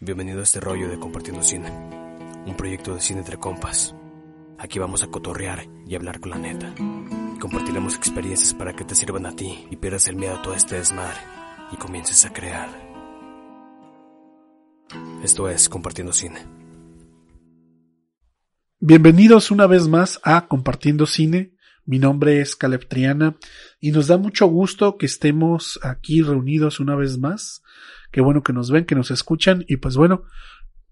Bienvenido a este rollo de Compartiendo Cine, un proyecto de cine entre compas. Aquí vamos a cotorrear y hablar con la neta. Compartiremos experiencias para que te sirvan a ti y pierdas el miedo a todo este desmadre y comiences a crear. Esto es Compartiendo Cine. Bienvenidos una vez más a Compartiendo Cine. Mi nombre es Caleb Triana y nos da mucho gusto que estemos aquí reunidos una vez más. Qué bueno que nos ven, que nos escuchan y pues bueno,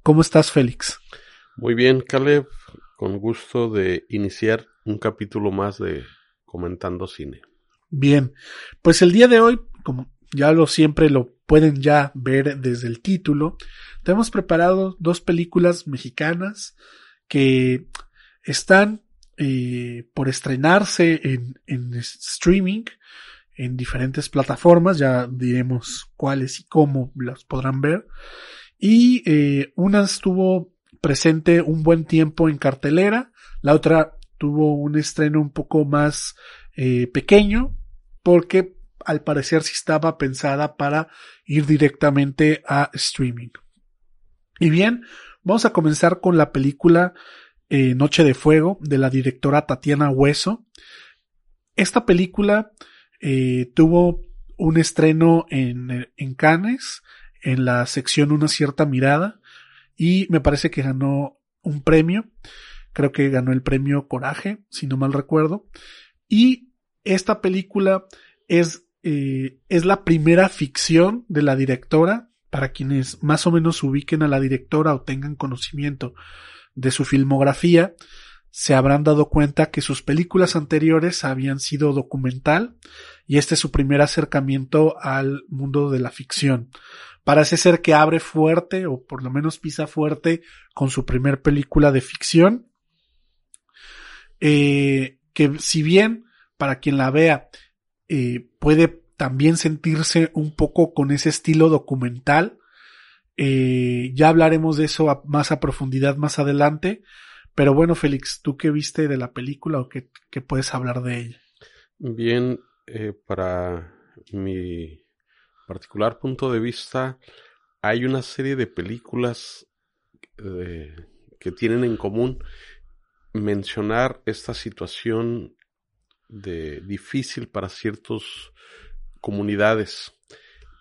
¿cómo estás Félix? Muy bien, Caleb, con gusto de iniciar un capítulo más de Comentando Cine. Bien, pues el día de hoy, como ya lo siempre lo pueden ya ver desde el título, tenemos preparado dos películas mexicanas que están eh, por estrenarse en, en streaming en diferentes plataformas, ya diremos cuáles y cómo las podrán ver. Y eh, una estuvo presente un buen tiempo en cartelera, la otra tuvo un estreno un poco más eh, pequeño, porque al parecer sí estaba pensada para ir directamente a streaming. Y bien, vamos a comenzar con la película eh, Noche de Fuego de la directora Tatiana Hueso. Esta película eh, tuvo un estreno en, en Cannes, en la sección Una cierta mirada, y me parece que ganó un premio. Creo que ganó el premio Coraje, si no mal recuerdo. Y esta película es, eh, es la primera ficción de la directora. Para quienes más o menos ubiquen a la directora o tengan conocimiento de su filmografía, se habrán dado cuenta que sus películas anteriores habían sido documental y este es su primer acercamiento al mundo de la ficción. Parece ser que abre fuerte o por lo menos pisa fuerte con su primer película de ficción. Eh, que si bien para quien la vea eh, puede también sentirse un poco con ese estilo documental, eh, ya hablaremos de eso más a profundidad más adelante. Pero bueno, Félix, ¿tú qué viste de la película o qué, puedes hablar de ella? Bien, eh, para mi particular punto de vista, hay una serie de películas eh, que tienen en común mencionar esta situación de difícil para ciertas comunidades.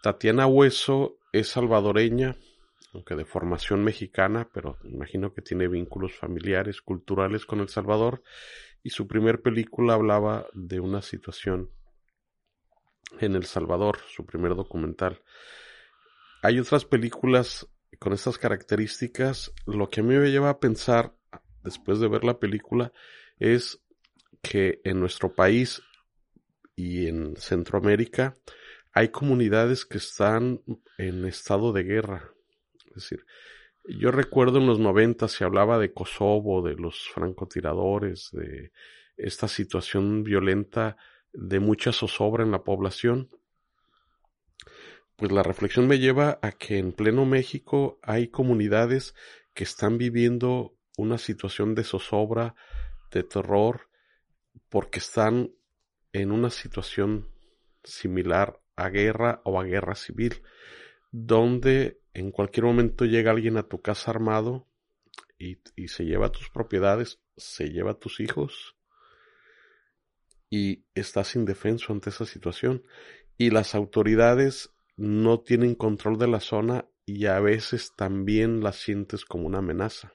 Tatiana Hueso es salvadoreña, aunque de formación mexicana, pero imagino que tiene vínculos familiares, culturales con El Salvador, y su primer película hablaba de una situación en El Salvador, su primer documental. Hay otras películas con estas características. Lo que a mí me lleva a pensar, después de ver la película, es que en nuestro país y en Centroamérica hay comunidades que están en estado de guerra. Es decir, yo recuerdo en los 90 se hablaba de Kosovo, de los francotiradores, de esta situación violenta de mucha zozobra en la población. Pues la reflexión me lleva a que en pleno México hay comunidades que están viviendo una situación de zozobra, de terror, porque están en una situación similar a guerra o a guerra civil, donde en cualquier momento llega alguien a tu casa armado y, se lleva tus propiedades, se lleva tus hijos y estás indefenso ante esa situación. Y las autoridades no tienen control de la zona y a veces también la sientes como una amenaza,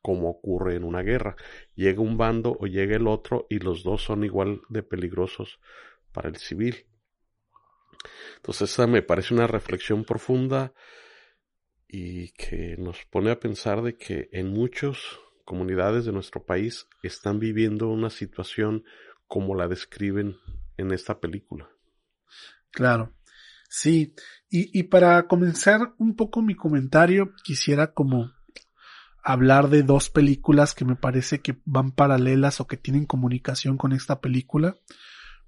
como ocurre en una guerra. Llega un bando o llega el otro y los dos son igual de peligrosos para el civil. Entonces esa me parece una reflexión profunda y que nos pone a pensar de que en muchas comunidades de nuestro país están viviendo una situación como la describen en esta película. Claro, sí. Y, y para comenzar un poco mi comentario, quisiera como hablar de dos películas que me parece que van paralelas o que tienen comunicación con esta película.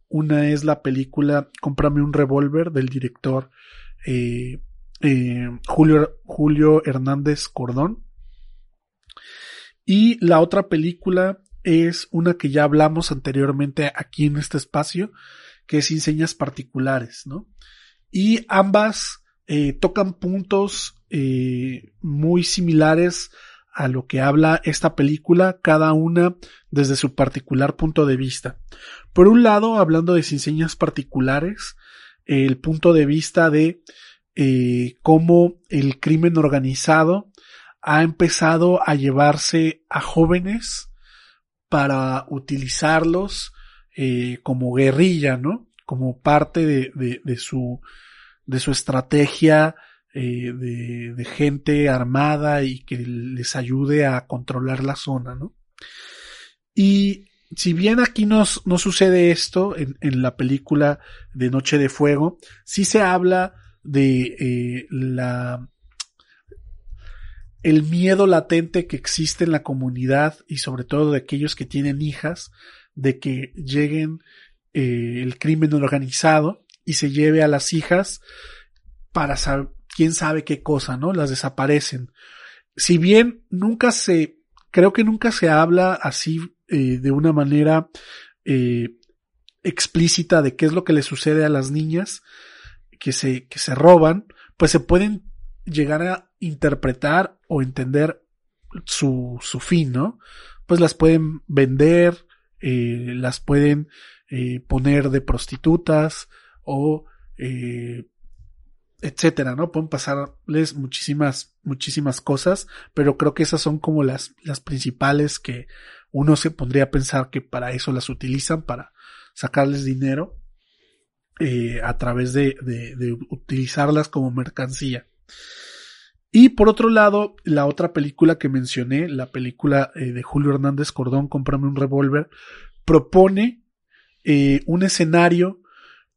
Una es la película Cómprame un revólver del director eh, eh, Julio, Julio Hernández Cordón. Y la otra película es una que ya hablamos anteriormente aquí en este espacio, que es Inseñas Particulares, ¿no? Y ambas eh, tocan puntos muy similares a lo que habla esta película, cada una desde su particular punto de vista. Por un lado, hablando de Inseñas Particulares, el punto de vista de eh, cómo el crimen organizado ha empezado a llevarse a jóvenes para utilizarlos eh, como guerrilla, ¿no? Como parte de, de su, de su estrategia eh, de, gente armada y que les ayude a controlar la zona, ¿no? Y si bien aquí no, no sucede esto en, en, la película de Noche de Fuego, sí se habla de eh, la el miedo latente que existe en la comunidad y sobre todo de aquellos que tienen hijas de que lleguen eh, el crimen organizado y se lleve a las hijas para quién sabe qué cosa, ¿no? Las desaparecen. Si bien nunca se, creo que nunca se habla así eh, de una manera eh, explícita de qué es lo que le sucede a las niñas que se, que se roban, pues se pueden llegar a interpretar o entender su, su fin, ¿no? Pues las pueden vender, eh, las pueden eh, poner de prostitutas o eh, etcétera, ¿no? Pueden pasarles muchísimas, muchísimas cosas, pero creo que esas son como las, las principales que uno se pondría a pensar que para eso las utilizan, para sacarles dinero eh, a través de, de, de utilizarlas como mercancía. Y por otro lado, la otra película que mencioné, la película eh, de Julio Hernández Cordón, Cómprame un revólver, propone eh, un escenario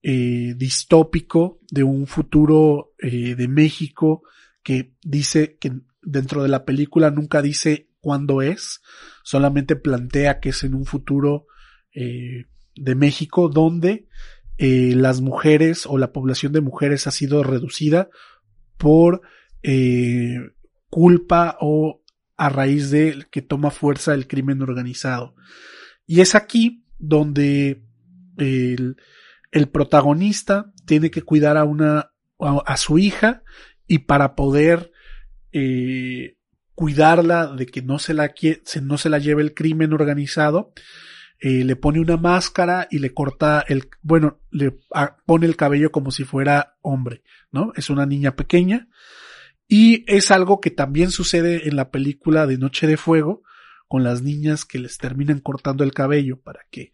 eh, distópico de un futuro eh, de México que dice que dentro de la película nunca dice cuándo es, solamente plantea que es en un futuro eh, de México donde las mujeres o la población de mujeres ha sido reducida por culpa o a raíz de que toma fuerza el crimen organizado. Y es aquí donde el, el protagonista tiene que cuidar a una a, su hija y para poder eh, cuidarla de que no se la no se la lleve el crimen organizado eh, le pone una máscara y le corta el bueno le pone el cabello como si fuera hombre no es una niña pequeña. Y es algo que también sucede en la película de Noche de Fuego, con las niñas que les terminan cortando el cabello para que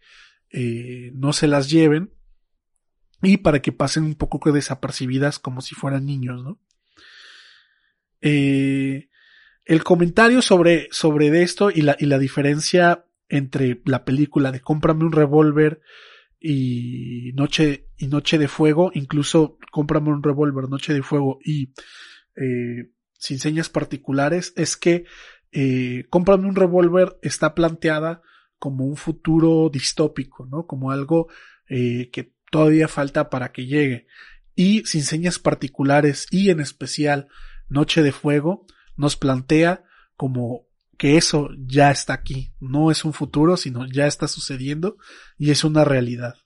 eh, no se las lleven y para que pasen un poco desapercibidas como si fueran niños, ¿no? Eh, el comentario sobre, sobre esto y la, y la diferencia entre la película de Cómprame un revólver y Noche, y Noche de Fuego, incluso Cómprame un revólver, Noche de Fuego y eh, sin señas particulares es que eh, Cómprame un revólver está planteada como un futuro distópico, ¿no? Como algo eh, que todavía falta para que llegue. Y sin señas particulares y en especial Noche de Fuego nos plantea como que eso ya está aquí. No es un futuro, sino ya está sucediendo y es una realidad.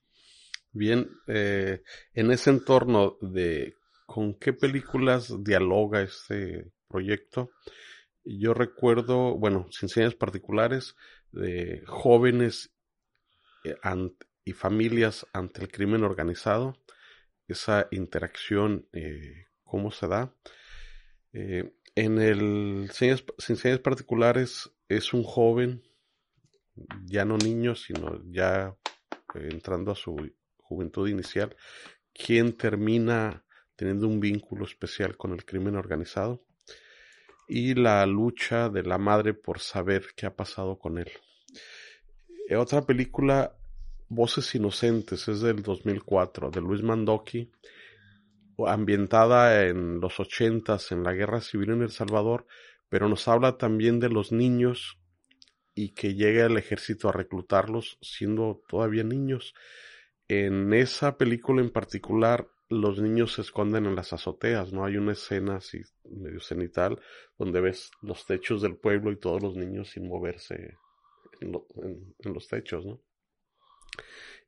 Bien, eh, en ese entorno de con qué películas dialoga este proyecto. Yo recuerdo, bueno, sin señas particulares, de jóvenes eh, y familias ante el crimen organizado, esa interacción, eh, cómo se da. Eh, en el sin señas particulares es un joven, ya no niño, sino ya entrando a su juventud inicial, quien termina teniendo un vínculo especial con el crimen organizado y la lucha de la madre por saber qué ha pasado con él. Eh, otra película, Voces Inocentes, es del 2004, de Luis Mandoki. ambientada en los ochentas, en la guerra civil en El Salvador, pero nos habla también de los niños y que llega el ejército a reclutarlos siendo todavía niños. En esa película en particular, los niños se esconden en las azoteas, ¿no? Hay una escena así medio cenital donde ves los techos del pueblo y todos los niños sin moverse en los techos, ¿no?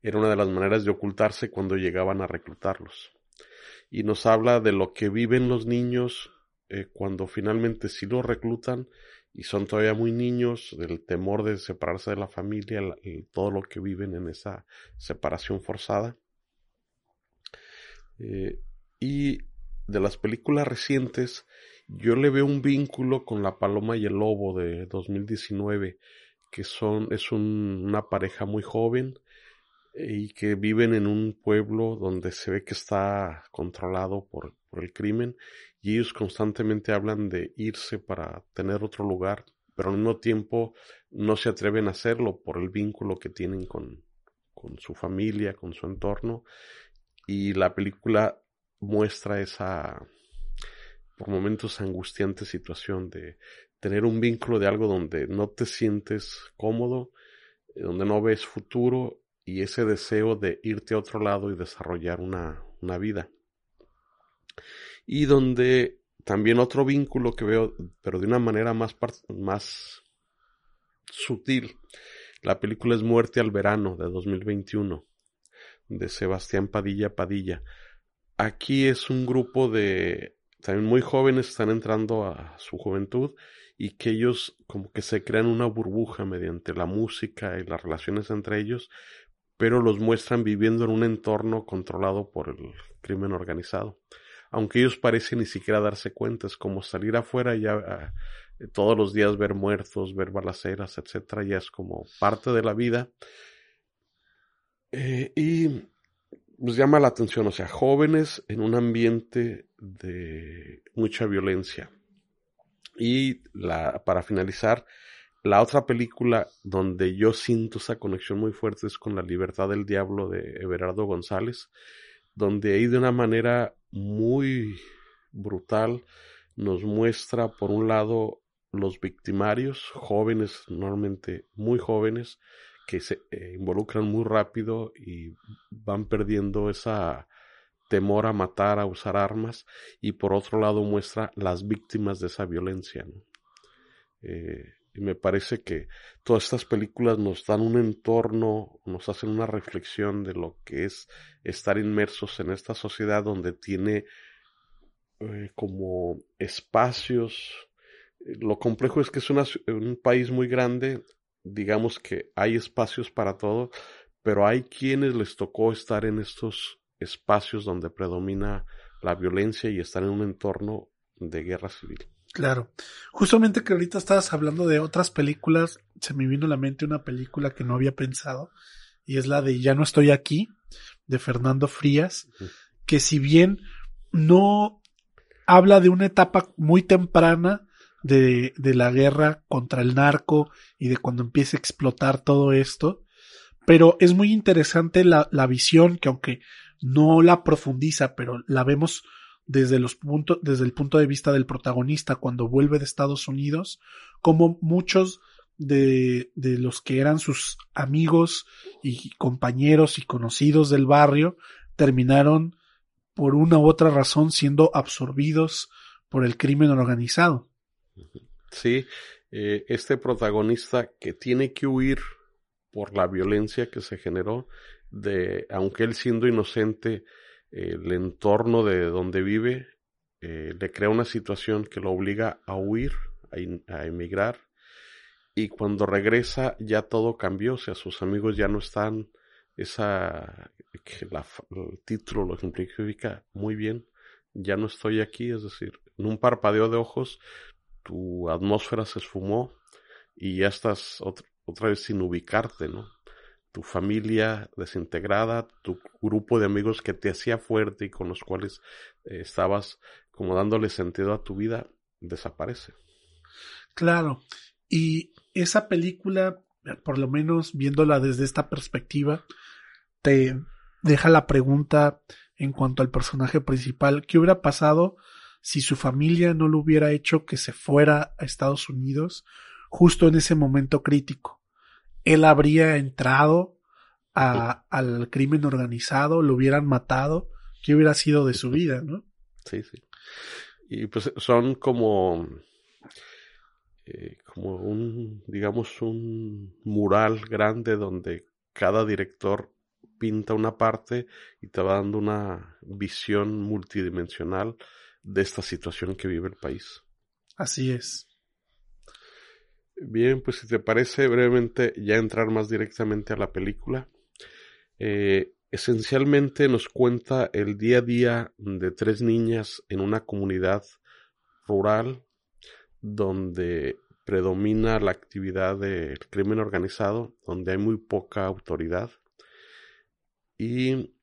Era una de las maneras de ocultarse cuando llegaban a reclutarlos. Y nos habla de lo que viven los niños eh, cuando finalmente sí los reclutan y son todavía muy niños, del temor de separarse de la familia, y todo lo que viven en esa separación forzada. Eh, y de las películas recientes, yo le veo un vínculo con La Paloma y el Lobo de 2019, que son, es una pareja muy joven y que viven en un pueblo donde se ve que está controlado por, por el crimen y ellos constantemente hablan de irse para tener otro lugar, pero al mismo tiempo no se atreven a hacerlo por el vínculo que tienen con, con su familia, con su entorno y la película muestra esa por momentos angustiante situación de tener un vínculo de algo donde no te sientes cómodo, donde no ves futuro y ese deseo de irte a otro lado y desarrollar una, una vida. Y donde también otro vínculo que veo, pero de una manera más, más sutil. La película es Muerte al Verano de 2021 de Sebastián Padilla Padilla. Aquí es un grupo de también muy jóvenes, están entrando a su juventud y que ellos como que se crean una burbuja mediante la música y las relaciones entre ellos pero los muestran viviendo en un entorno controlado por el crimen organizado. Aunque ellos parecen ni siquiera darse cuenta, es como salir afuera y ah, todos los días ver muertos, ver balaceras, etcétera, ya es como parte de la vida. Eh, y pues llama la atención, o sea, jóvenes en un ambiente de mucha violencia. Y la, para finalizar, la otra película donde yo siento esa conexión muy fuerte es con La libertad del diablo de Everardo González, donde ahí de una manera muy brutal nos muestra por un lado los victimarios, jóvenes, normalmente muy jóvenes, que se eh, involucran muy rápido y van perdiendo esa temor a matar, a usar armas, y por otro lado muestra las víctimas de esa violencia. Eh, y me parece que todas estas películas nos dan un entorno, nos hacen una reflexión de lo que es estar inmersos en esta sociedad donde tiene eh, como espacios. Lo complejo es que es un país muy grande, digamos que hay espacios para todo, pero hay quienes les tocó estar en estos espacios donde predomina la violencia y estar en un entorno de guerra civil. Claro. Justamente que ahorita estabas hablando de otras películas, se me vino a la mente una película que no había pensado, y es la de Ya no estoy aquí, de Fernando Frías, que si bien no habla de una etapa muy temprana de, de la guerra contra el narco y de cuando empieza a explotar todo esto, pero es muy interesante la, la visión que aunque no la profundiza, pero la vemos desde los puntos, desde el punto de vista del protagonista cuando vuelve de Estados Unidos, como muchos de, de los que eran sus amigos y compañeros y conocidos del barrio terminaron por una u otra razón siendo absorbidos por el crimen organizado. Sí, eh, este protagonista que tiene que huir por la violencia que se generó, de, aunque él siendo inocente, el entorno de donde vive eh, le crea una situación que lo obliga a huir, a, emigrar, y cuando regresa ya todo cambió, o sea, sus amigos ya no están, esa, que el título lo ejemplifica muy bien, ya no estoy aquí, es decir, en un parpadeo de ojos tu atmósfera se esfumó y ya estás otra vez sin ubicarte, ¿no? Tu familia desintegrada, tu grupo de amigos que te hacía fuerte y con los cuales eh, estabas como dándole sentido a tu vida, desaparece. Claro, y esa película, por lo menos viéndola desde esta perspectiva, te deja la pregunta en cuanto al personaje principal. ¿Qué hubiera pasado si su familia no lo hubiera hecho que se fuera a Estados Unidos justo en ese momento crítico? Él habría entrado a, al crimen organizado, lo hubieran matado. ¿Qué hubiera sido de su vida, no? Sí, sí. Y pues son como eh, como un, digamos, un mural grande donde cada director pinta una parte y te va dando una visión multidimensional de esta situación que vive el país. Así es. Bien, pues si te parece brevemente ya entrar más directamente a la película. Eh, esencialmente nos cuenta el día a día de tres niñas en una comunidad rural donde predomina la actividad del crimen organizado, donde hay muy poca autoridad y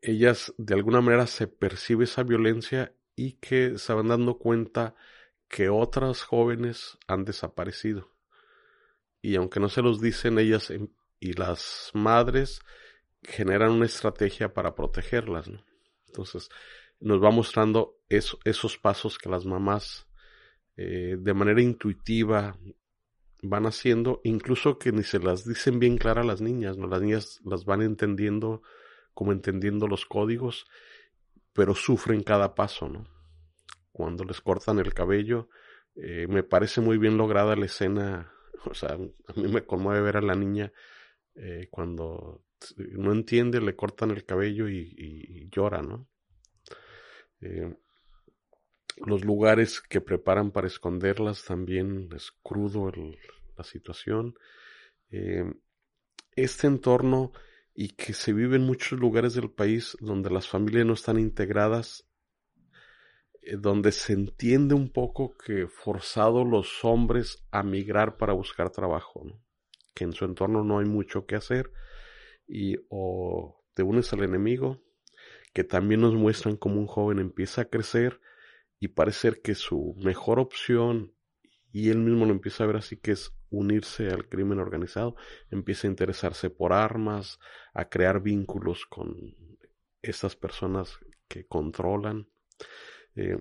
ellas de alguna manera se percibe esa violencia y que se van dando cuenta que otras jóvenes han desaparecido. Y aunque no se los dicen, ellas y las madres generan una estrategia para protegerlas. Entonces, nos va mostrando esos pasos que las mamás eh, de manera intuitiva van haciendo, incluso que ni se las dicen bien claras las niñas, ¿no? Las niñas las van entendiendo como entendiendo los códigos, pero sufren cada paso, ¿no? Cuando les cortan el cabello, eh, me parece muy bien lograda la escena, o sea, a mí me conmueve ver a la niña eh, cuando no entiende, le cortan el cabello y, llora, ¿no? los lugares que preparan para esconderlas también es crudo la situación. Eh, este entorno y que se vive en muchos lugares del país donde las familias no están integradas, eh, donde se entiende un poco que forzado los hombres a migrar para buscar trabajo, que en su entorno no hay mucho que hacer y o te unes al enemigo, que también nos muestran cómo un joven empieza a crecer y parece ser que su mejor opción, y él mismo lo empieza a ver así, que es unirse al crimen organizado, empieza a interesarse por armas, a crear vínculos con estas personas que controlan. Eh,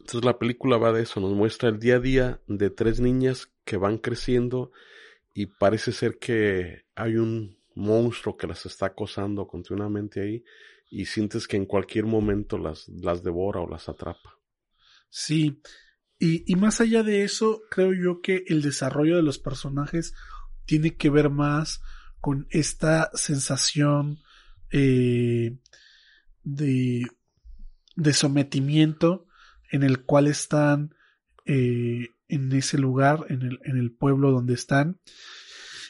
entonces la película va de eso, nos muestra el día a día de tres niñas que van creciendo y parece ser que hay un monstruo que las está acosando continuamente ahí y sientes que en cualquier momento las, las devora o las atrapa. Sí, y, y más allá de eso, creo yo que el desarrollo de los personajes tiene que ver más con esta sensación eh, de, de sometimiento en el cual están eh, en ese lugar, en el, en el pueblo donde están,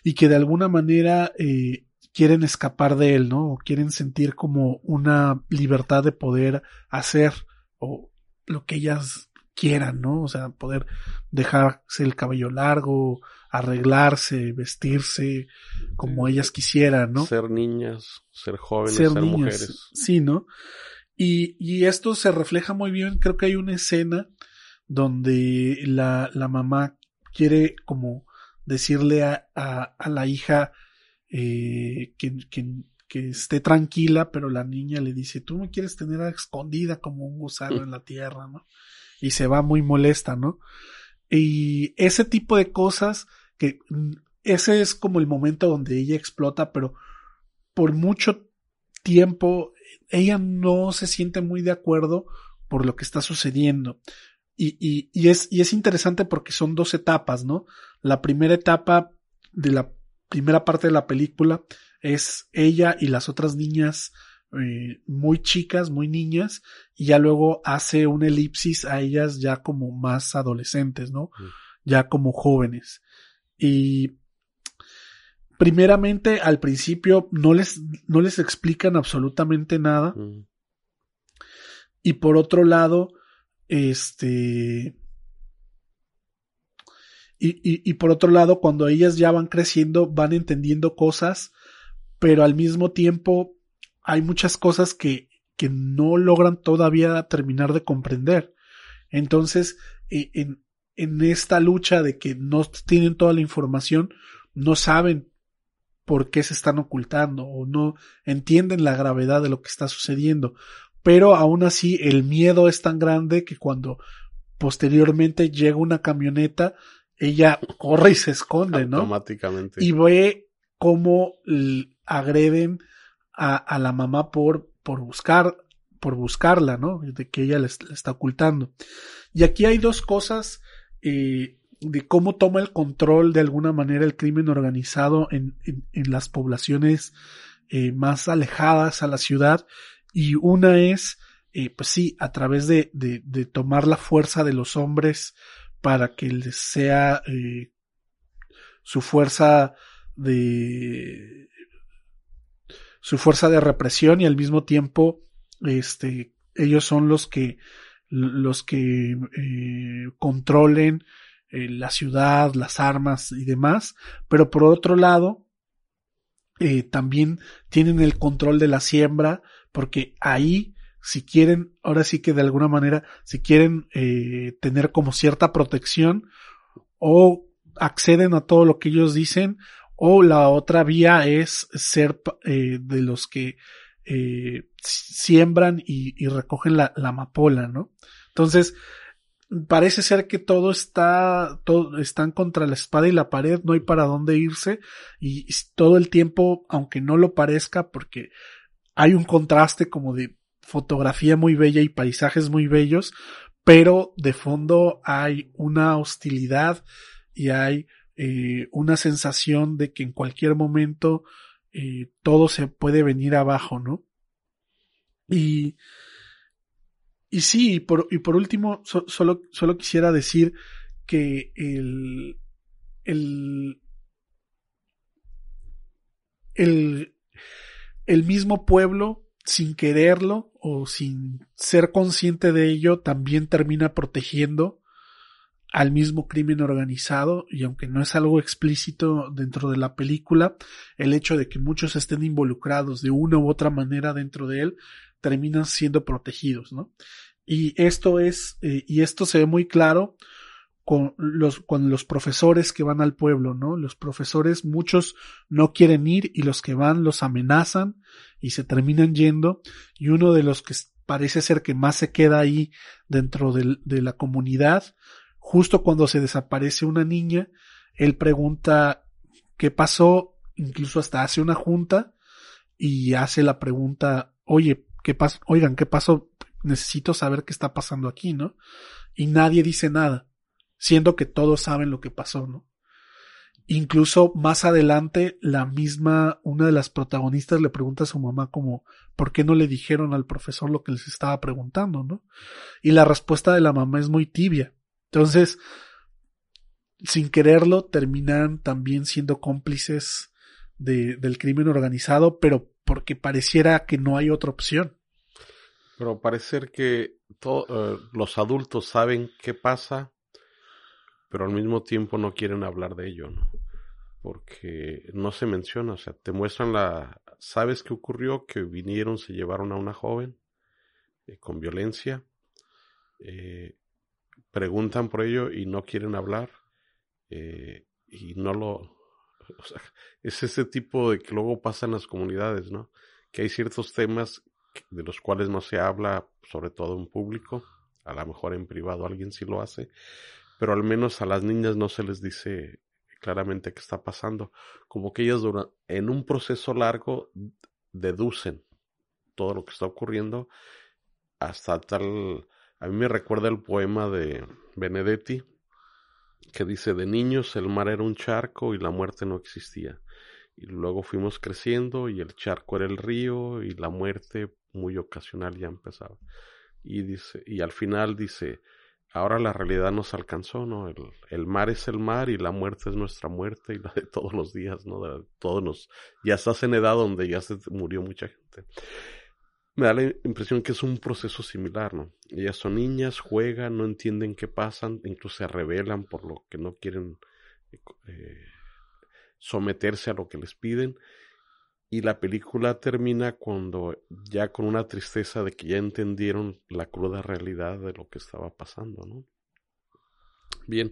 y que de alguna manera eh, quieren escapar de él, ¿no? O quieren sentir como una libertad de poder hacer o lo que ellas quieran, ¿no? O sea, poder dejarse el cabello largo, arreglarse, vestirse como ellas quisieran, ¿no? Ser niñas, ser jóvenes, ser, mujeres. Sí, ¿no? Y, y esto se refleja muy bien, creo que hay una escena donde la, la mamá quiere como decirle a, a, a la hija eh, que, que, que, esté tranquila, pero la niña le dice, tú me quieres tener escondida como un gusano en la tierra, ¿no? Y se va muy molesta, ¿no? Y ese tipo de cosas que mm, ese es como el momento donde ella explota, pero por mucho tiempo ella no se siente muy de acuerdo por lo que está sucediendo. Y, y, y, es, y es interesante porque son dos etapas, ¿no? La primera etapa de la primera parte de la película es ella y las otras niñas eh, muy chicas, muy niñas, y ya luego hace un elipsis a ellas ya como más adolescentes, ¿no? Mm. Ya como jóvenes. Y primeramente al principio no les, no les explican absolutamente nada. Mm. Y por otro lado, este, y, y, por otro lado, cuando ellas ya van creciendo, van entendiendo cosas, pero al mismo tiempo hay muchas cosas que, que no logran todavía terminar de comprender. Entonces, e, en, en esta lucha de que no tienen toda la información, no saben por qué se están ocultando o no entienden la gravedad de lo que está sucediendo. Pero aún así el miedo es tan grande que cuando posteriormente llega una camioneta, ella corre y se esconde, ¿no? Automáticamente. Y ve cómo agreden a, a, la mamá por, por buscar, por buscarla, ¿no? De que ella le, está ocultando. Y aquí hay dos cosas eh, de cómo toma el control de alguna manera el crimen organizado en, en, las poblaciones eh, más alejadas a la ciudad. Y una es, eh, pues sí, a través de, de, tomar la fuerza de los hombres para que les sea eh, su fuerza de su fuerza de represión y al mismo tiempo este ellos son los que los que controlen eh, la ciudad, las armas y demás, pero por otro lado eh, también tienen el control de la siembra porque ahí si quieren, ahora sí que de alguna manera, si quieren eh, tener como cierta protección o acceden a todo lo que ellos dicen o la otra vía es ser de los que siembran y, y recogen la, la, amapola, ¿no? Entonces, parece ser que todo está, todo, están contra la espada y la pared, no hay para dónde irse y, y todo el tiempo, aunque no lo parezca, porque hay un contraste como de fotografía muy bella y paisajes muy bellos, pero de fondo hay una hostilidad y hay eh, una sensación de que en cualquier momento eh, todo se puede venir abajo, ¿no? Y, y sí, y por, y por último, so, solo, solo quisiera decir que el, el, el, el mismo pueblo, sin quererlo o sin ser consciente de ello, también termina protegiendo al mismo crimen organizado. Y aunque no es algo explícito dentro de la película, el hecho de que muchos estén involucrados de una u otra manera dentro de él terminan siendo protegidos, ¿no? Y esto es, eh, y esto se ve muy claro con los, con los profesores que van al pueblo, ¿no? Los profesores, muchos no quieren ir y los que van los amenazan y se terminan yendo y uno de los que parece ser que más se queda ahí dentro de, de la comunidad Justo cuando se desaparece una niña, él pregunta qué pasó, incluso hasta hace una junta y hace la pregunta, oye, ¿qué pasó? Oigan, ¿qué pasó? Necesito saber qué está pasando aquí, ¿no? Y nadie dice nada, siendo que todos saben lo que pasó, ¿no? Incluso más adelante, la misma, una de las protagonistas le pregunta a su mamá como, ¿por qué no le dijeron al profesor lo que les estaba preguntando, no? Y la respuesta de la mamá es muy tibia. Entonces, sin quererlo, terminan también siendo cómplices de, del crimen organizado, pero porque pareciera que no hay otra opción. Pero parece que uh, los adultos saben qué pasa, pero al mismo tiempo no quieren hablar de ello, ¿no? Porque no se menciona, o sea, te muestran la... ¿Sabes qué ocurrió? Que vinieron, se llevaron a una joven eh, con violencia. Eh, preguntan por ello y no quieren hablar eh, y no lo... Es ese tipo de que luego pasa en las comunidades, ¿no? Que hay ciertos temas de los cuales no se habla, sobre todo en público, a lo mejor en privado alguien sí lo hace, pero al menos a las niñas no se les dice claramente qué está pasando, como que ellas durante, en un proceso largo deducen todo lo que está ocurriendo hasta tal a mí me recuerda el poema de Benedetti que dice, de niños el mar era un charco y la muerte no existía. Y luego fuimos creciendo y el charco era el río y la muerte muy ocasional ya empezaba. Y dice, y al final dice, ahora la realidad nos alcanzó, ¿no? El, el, mar es el mar y la muerte es nuestra muerte y la de todos los días, ¿no? De todos nos, ya estás en edad donde ya se murió mucha gente me da la impresión que es un proceso similar, ¿no? Ellas son niñas, juegan, no entienden qué pasan, incluso se rebelan por lo que no quieren eh, someterse a lo que les piden. Y la película termina cuando ya con una tristeza de que ya entendieron la cruda realidad de lo que estaba pasando, ¿no? Bien,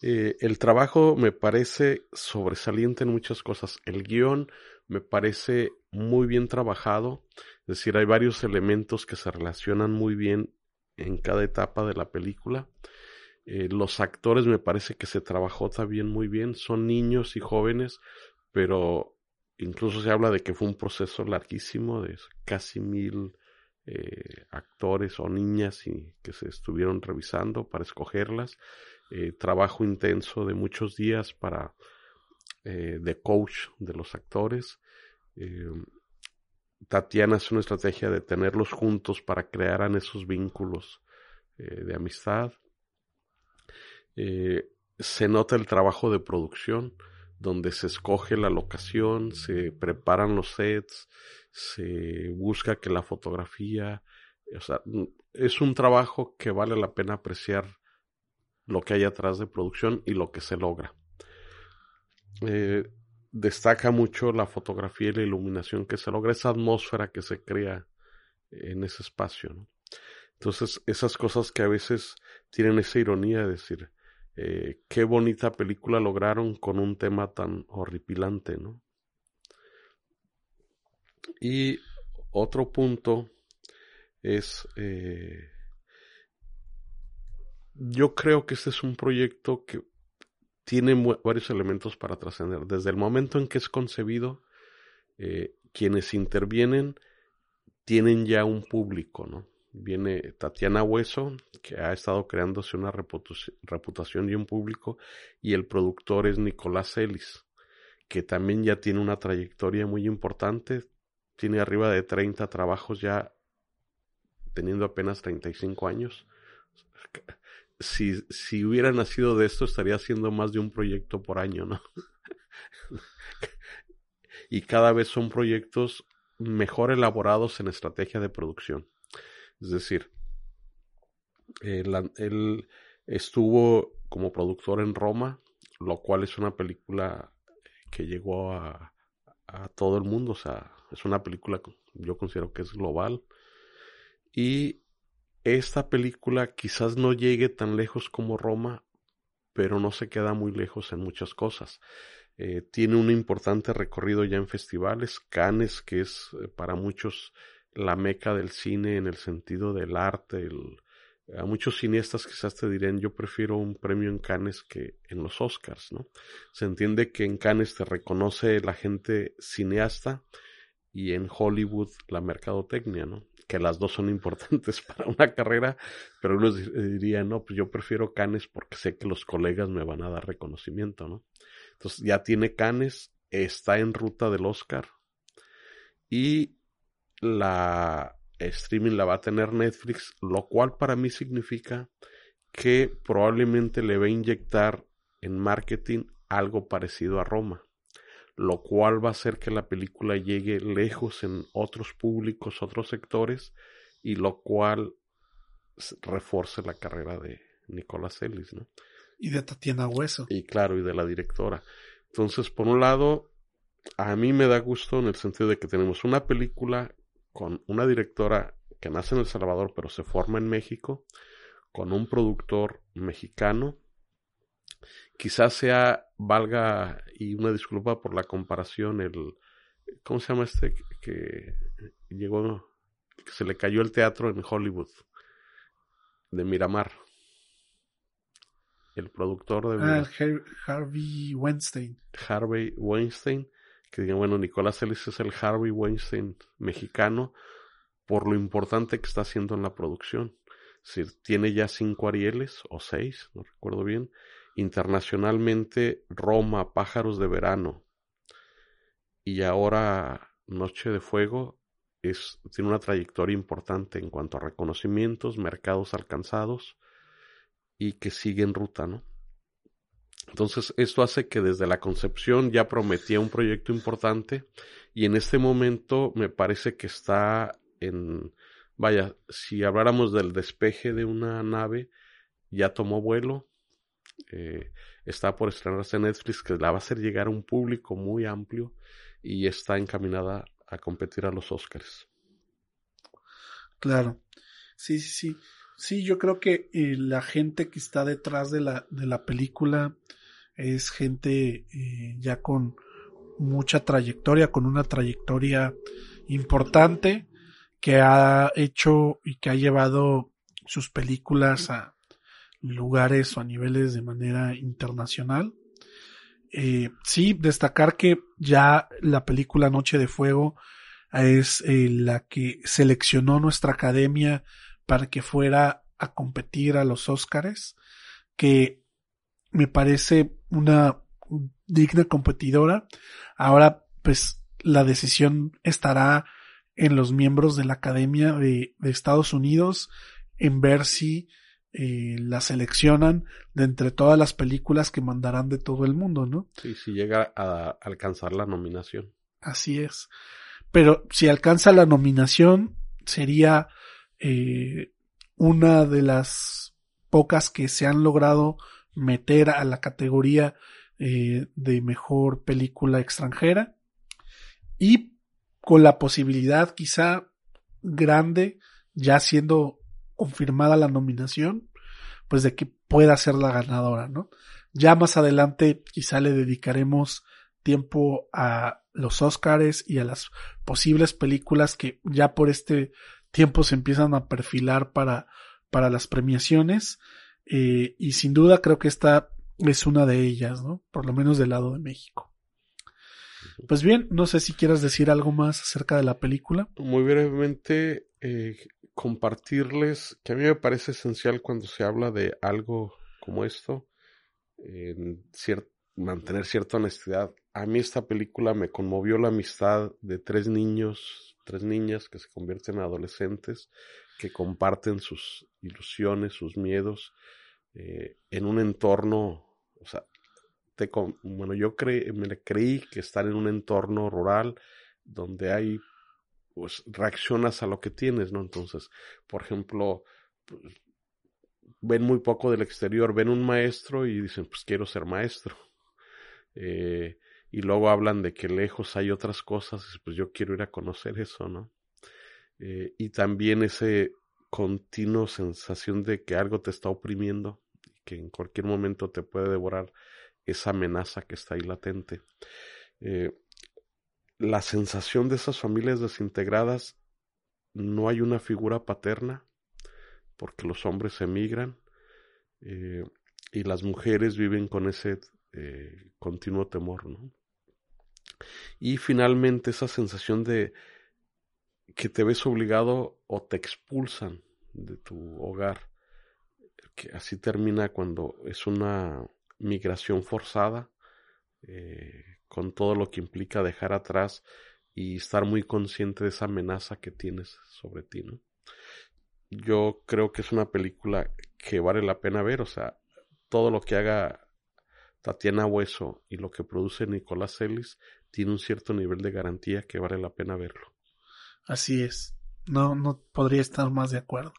eh, el trabajo me parece sobresaliente en muchas cosas. El guion me parece muy bien trabajado, es decir, hay varios elementos que se relacionan muy bien en cada etapa de la película. Eh, los actores me parece que se trabajó también muy bien, son niños y jóvenes, pero incluso se habla de que fue un proceso larguísimo de casi mil eh, actores o niñas y que se estuvieron revisando para escogerlas. Eh, trabajo intenso de muchos días para eh, de coach de los actores. Tatiana es una estrategia de tenerlos juntos para crear esos vínculos de amistad. se nota el trabajo de producción donde se escoge la locación, se preparan los sets, se busca que la fotografía, o sea, es un trabajo que vale la pena apreciar lo que hay atrás de producción y lo que se logra. Eh, destaca mucho la fotografía y la iluminación que se logra, esa atmósfera que se crea en ese espacio. Entonces, esas cosas que a veces tienen esa ironía de decir, eh, qué bonita película lograron con un tema tan horripilante, ¿no? Y otro punto es, eh, yo creo que este es un proyecto que tiene varios elementos para trascender. Desde el momento en que es concebido, eh, quienes intervienen tienen ya un público, ¿no? viene Tatiana Hueso, que ha estado creándose una reputación y un público, y el productor es Nicolás Ellis, que también ya tiene una trayectoria muy importante, tiene arriba de 30 trabajos ya teniendo apenas 35 años. Si, si hubiera nacido de esto, estaría haciendo más de un proyecto por año, ¿no? y cada vez son proyectos mejor elaborados en estrategia de producción. Es decir, él, estuvo como productor en Roma, lo cual es una película que llegó a, todo el mundo, o sea, es una película yo considero que es global. Y esta película quizás no llegue tan lejos como Roma, pero no se queda muy lejos en muchas cosas. Eh, tiene un importante recorrido ya en festivales, Cannes, que es eh, para muchos la meca del cine en el sentido del arte. a muchos cineastas quizás te dirían yo prefiero un premio en Cannes que en los Oscars, ¿no? Se entiende que en Cannes te reconoce la gente cineasta y en Hollywood la mercadotecnia, ¿no? Que las dos son importantes para una carrera, pero uno diría, no, pues yo prefiero Cannes porque sé que los colegas me van a dar reconocimiento, ¿no? Entonces ya tiene Cannes, está en ruta del Oscar y la streaming la va a tener Netflix, lo cual para mí significa que probablemente le va a inyectar en marketing algo parecido a Roma, lo cual va a hacer que la película llegue lejos en otros públicos, otros sectores, y lo cual refuerce la carrera de Nicolás Ellis, ¿no? Y de Tatiana Hueso. Y claro, y de la directora. Entonces, por un lado, a mí me da gusto en el sentido de que tenemos una película con una directora que nace en El Salvador pero se forma en México, con un productor mexicano. Quizás sea, valga, y una disculpa por la comparación, el, ¿cómo se llama este que, llegó, que se le cayó el teatro en Hollywood? De Miramar. El productor de... Ah, Harvey Weinstein. Harvey Weinstein que digan, bueno, Nicolás Ellis es el Harvey Weinstein mexicano por lo importante que está haciendo en la producción. Es decir, tiene ya cinco Arieles o seis, no recuerdo bien. Internacionalmente, Roma, Pájaros de Verano y ahora Noche de Fuego es, tiene una trayectoria importante en cuanto a reconocimientos, mercados alcanzados y que sigue en ruta, ¿no? Entonces, esto hace que desde la concepción ya prometía un proyecto importante y en este momento me parece que está en, vaya, si habláramos del despeje de una nave, ya tomó vuelo, eh, está por estrenarse en Netflix, que la va a hacer llegar a un público muy amplio y está encaminada a competir a los Oscars. Claro, sí, sí, sí. Sí, yo creo que eh, la gente que está detrás de la, de la película es gente eh, ya con mucha trayectoria, con una trayectoria importante que ha hecho y que ha llevado sus películas a lugares o a niveles de manera internacional. Eh, sí, destacar que ya la película Noche de Fuego es eh, la que seleccionó nuestra academia para que fuera a competir a los Óscares, que me parece una digna competidora. Ahora, pues, la decisión estará en los miembros de la Academia de, de Estados Unidos en ver si eh, la seleccionan de entre todas las películas que mandarán de todo el mundo, ¿no? Sí, si llega a alcanzar la nominación. Así es. Pero si alcanza la nominación, sería eh, una de las pocas que se han logrado meter a la categoría eh, de mejor película extranjera y con la posibilidad quizá grande, ya siendo confirmada la nominación, pues de que pueda ser la ganadora, ¿no? Ya más adelante quizá le dedicaremos tiempo a los Oscars y a las posibles películas que ya por este tiempo se empiezan a perfilar para, para las premiaciones. Eh, y sin duda creo que esta es una de ellas, ¿no? Por lo menos del lado de México. Pues bien, no sé si quieras decir algo más acerca de la película. Muy brevemente, eh, compartirles que a mí me parece esencial cuando se habla de algo como esto, mantener cierta honestidad. A mí esta película me conmovió la amistad de tres niños, tres niñas que se convierten en adolescentes, que comparten sus ilusiones, sus miedos, eh, en un entorno, o sea, te, bueno, yo me creí que estar en un entorno rural donde hay pues reaccionas a lo que tienes, ¿no? Entonces, por ejemplo, pues, ven muy poco del exterior, ven un maestro y dicen, pues quiero ser maestro. Eh, y luego hablan de que lejos hay otras cosas, y pues yo quiero ir a conocer eso, ¿no? Eh, y también ese continuo sensación de que algo te está oprimiendo, que en cualquier momento te puede devorar esa amenaza que está ahí latente. Eh, la sensación de esas familias desintegradas, no hay una figura paterna, porque los hombres emigran eh, y las mujeres viven con ese eh, continuo temor, ¿no? Y finalmente esa sensación de que te ves obligado o te expulsan de tu hogar, que así termina cuando es una migración forzada, eh, con todo lo que implica dejar atrás y estar muy consciente de esa amenaza que tienes sobre ti, ¿no? Yo creo que es una película que vale la pena ver, o sea, todo lo que haga Tatiana Hueso y lo que produce Nicolás Ellis tiene un cierto nivel de garantía que vale la pena verlo. Así es. No, no podría estar más de acuerdo.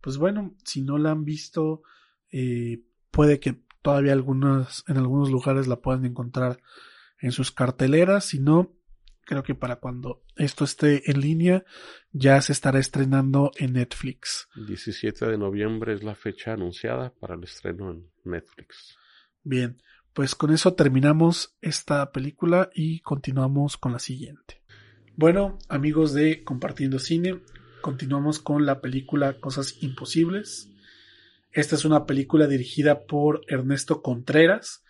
Pues bueno, si no la han visto, eh, puede que todavía algunas, en algunos lugares la puedan encontrar en sus carteleras, si no, creo que para cuando esto esté en línea ya se estará estrenando en Netflix. 17 de noviembre es la fecha anunciada para el estreno en Netflix. Bien, pues con eso terminamos esta película y continuamos con la siguiente. Bueno, amigos de Compartiendo Cine, continuamos con la película Cosas Imposibles. Esta es una película dirigida por Ernesto Contreras.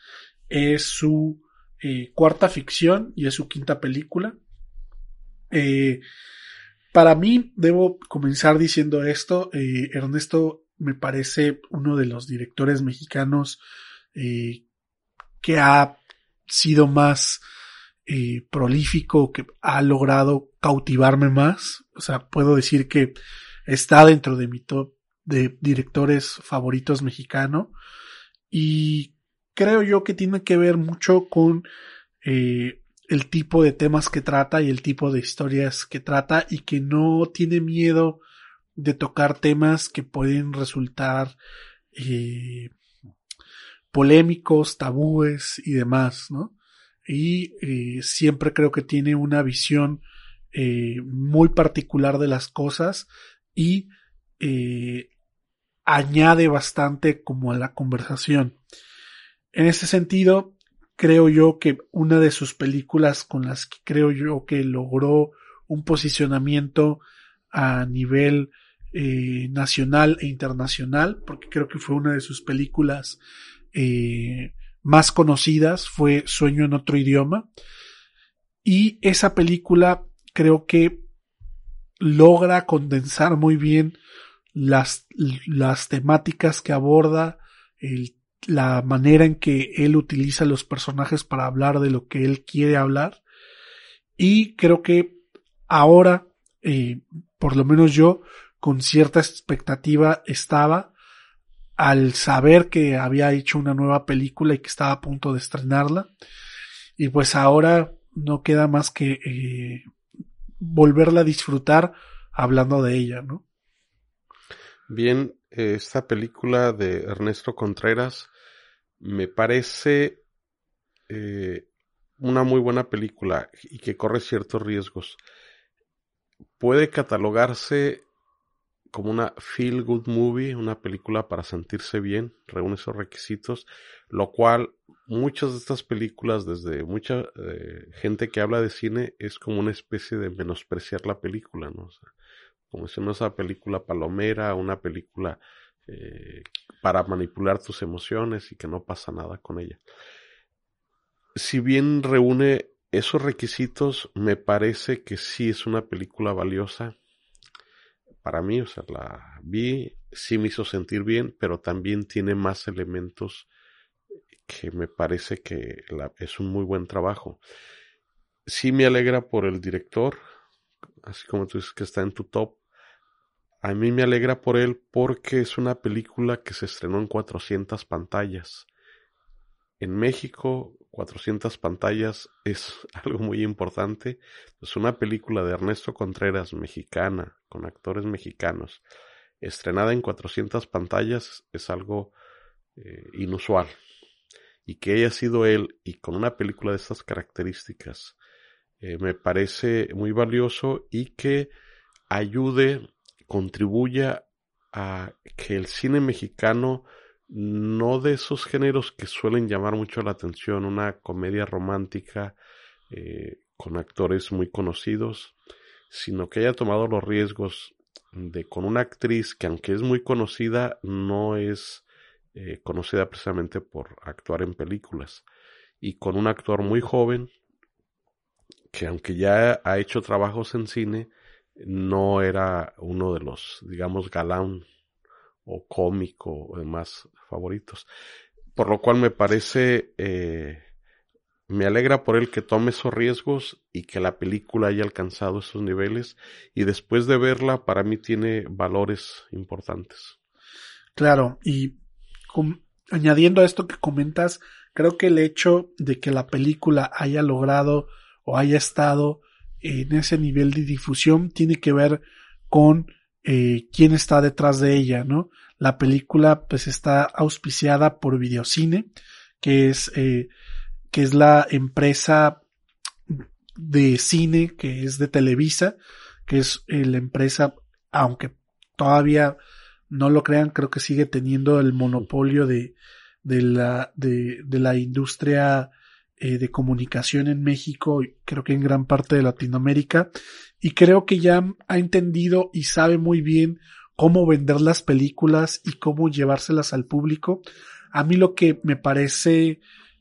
Es su eh, cuarta ficción y es su quinta película. Eh, para mí, debo comenzar diciendo esto, eh, Ernesto me parece uno de los directores mexicanos que ha sido más prolífico, que ha logrado cautivarme más. O sea, puedo decir que está dentro de mi top de directores favoritos mexicano y creo yo que tiene que ver mucho con eh, el tipo de temas que trata y el tipo de historias que trata y que no tiene miedo de tocar temas que pueden resultar eh, polémicos, tabúes y demás, ¿no? Y eh, siempre creo que tiene una visión muy particular de las cosas y añade bastante como a la conversación. En ese sentido, creo yo que una de sus películas con las que creo yo que logró un posicionamiento a nivel eh, nacional e internacional, porque creo que fue una de sus películas eh, más conocidas, fue Sueño en otro idioma. Y esa película creo que logra condensar muy bien las, las temáticas que aborda, el, la manera en que él utiliza los personajes para hablar de lo que él quiere hablar. Y creo que ahora, eh, por lo menos yo, con cierta expectativa estaba al saber que había hecho una nueva película y que estaba a punto de estrenarla. Y pues ahora no queda más que eh, volverla a disfrutar hablando de ella, ¿no? Bien, esta película de Ernesto Contreras me parece eh, una muy buena película y que corre ciertos riesgos. Puede catalogarse como una feel good movie, una película para sentirse bien, reúne esos requisitos, lo cual muchas de estas películas, desde mucha eh, gente que habla de cine, es como una especie de menospreciar la película, ¿no? O sea, como si no es una película palomera, una película eh, para manipular tus emociones y que no pasa nada con ella. Si bien reúne esos requisitos, me parece que sí es una película valiosa para mí, o sea, la vi, sí me hizo sentir bien, pero también tiene más elementos que me parece que es un muy buen trabajo. Sí me alegra por el director, así como tú dices que está en tu top. A mí me alegra por él porque es una película que se estrenó en 400 pantallas. En México, 400 pantallas es algo muy importante. Es una película de Ernesto Contreras, mexicana, con actores mexicanos, estrenada en 400 pantallas es algo eh, inusual. Y que haya sido él y con una película de estas características eh, me parece muy valioso y que ayude, contribuya a que el cine mexicano no de esos géneros que suelen llamar mucho la atención, una comedia romántica eh, con actores muy conocidos, sino que haya tomado los riesgos de con una actriz que aunque es muy conocida, no es eh, conocida precisamente por actuar en películas, y con un actor muy joven que aunque ya ha hecho trabajos en cine, no era uno de los, digamos, galán o cómico más favoritos. Por lo cual me parece, eh, me alegra por él que tome esos riesgos y que la película haya alcanzado esos niveles y después de verla para mí tiene valores importantes. Claro, y añadiendo a esto que comentas, creo que el hecho de que la película haya logrado o haya estado en ese nivel de difusión tiene que ver con eh, quién está detrás de ella, ¿no? La película pues está auspiciada por Videocine, que es, eh, que es la empresa de cine que es de Televisa, que es eh, la empresa, aunque todavía no lo crean, creo que sigue teniendo el monopolio de, de la, de, de la industria eh, de comunicación en México, creo que en gran parte de Latinoamérica, y creo que ya ha entendido y sabe muy bien cómo vender las películas y cómo llevárselas al público. A mí lo que me parece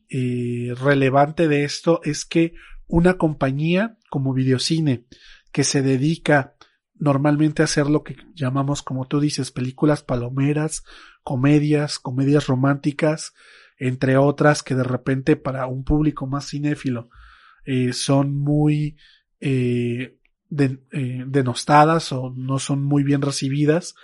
eh, relevante de esto es que una compañía como Videocine, que se dedica normalmente a hacer lo que llamamos, como tú dices, películas palomeras, comedias, comedias románticas, entre otras que de repente para un público más cinéfilo eh, son muy eh, eh, denostadas o no son muy bien recibidas,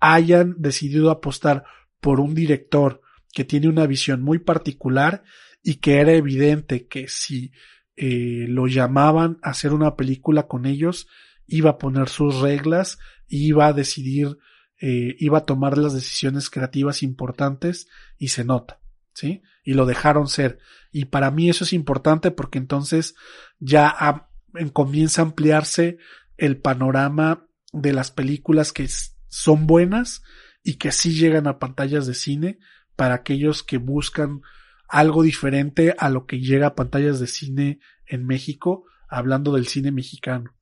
hayan decidido apostar por un director que tiene una visión muy particular y que era evidente que si lo llamaban a hacer una película con ellos, iba a poner sus reglas, iba a decidir, iba a tomar las decisiones creativas importantes y se nota. ¿Sí? Y lo dejaron ser. Y para mí eso es importante porque entonces ya comienza a ampliarse el panorama de las películas que son buenas y que sí llegan a pantallas de cine para aquellos que buscan algo diferente a lo que llega a pantallas de cine en México, hablando del cine mexicano.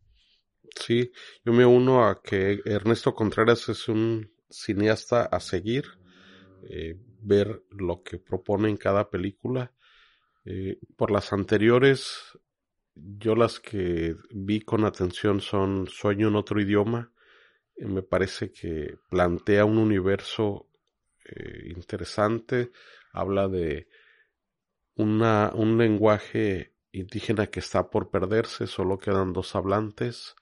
Sí, yo me uno a que Ernesto Contreras es un cineasta a seguir, eh, ver lo que propone en cada película. Eh, por las anteriores, yo las que vi con atención son Sueño en otro idioma. Eh, me parece que plantea un universo interesante, habla de una, un lenguaje indígena que está por perderse, solo quedan dos hablantes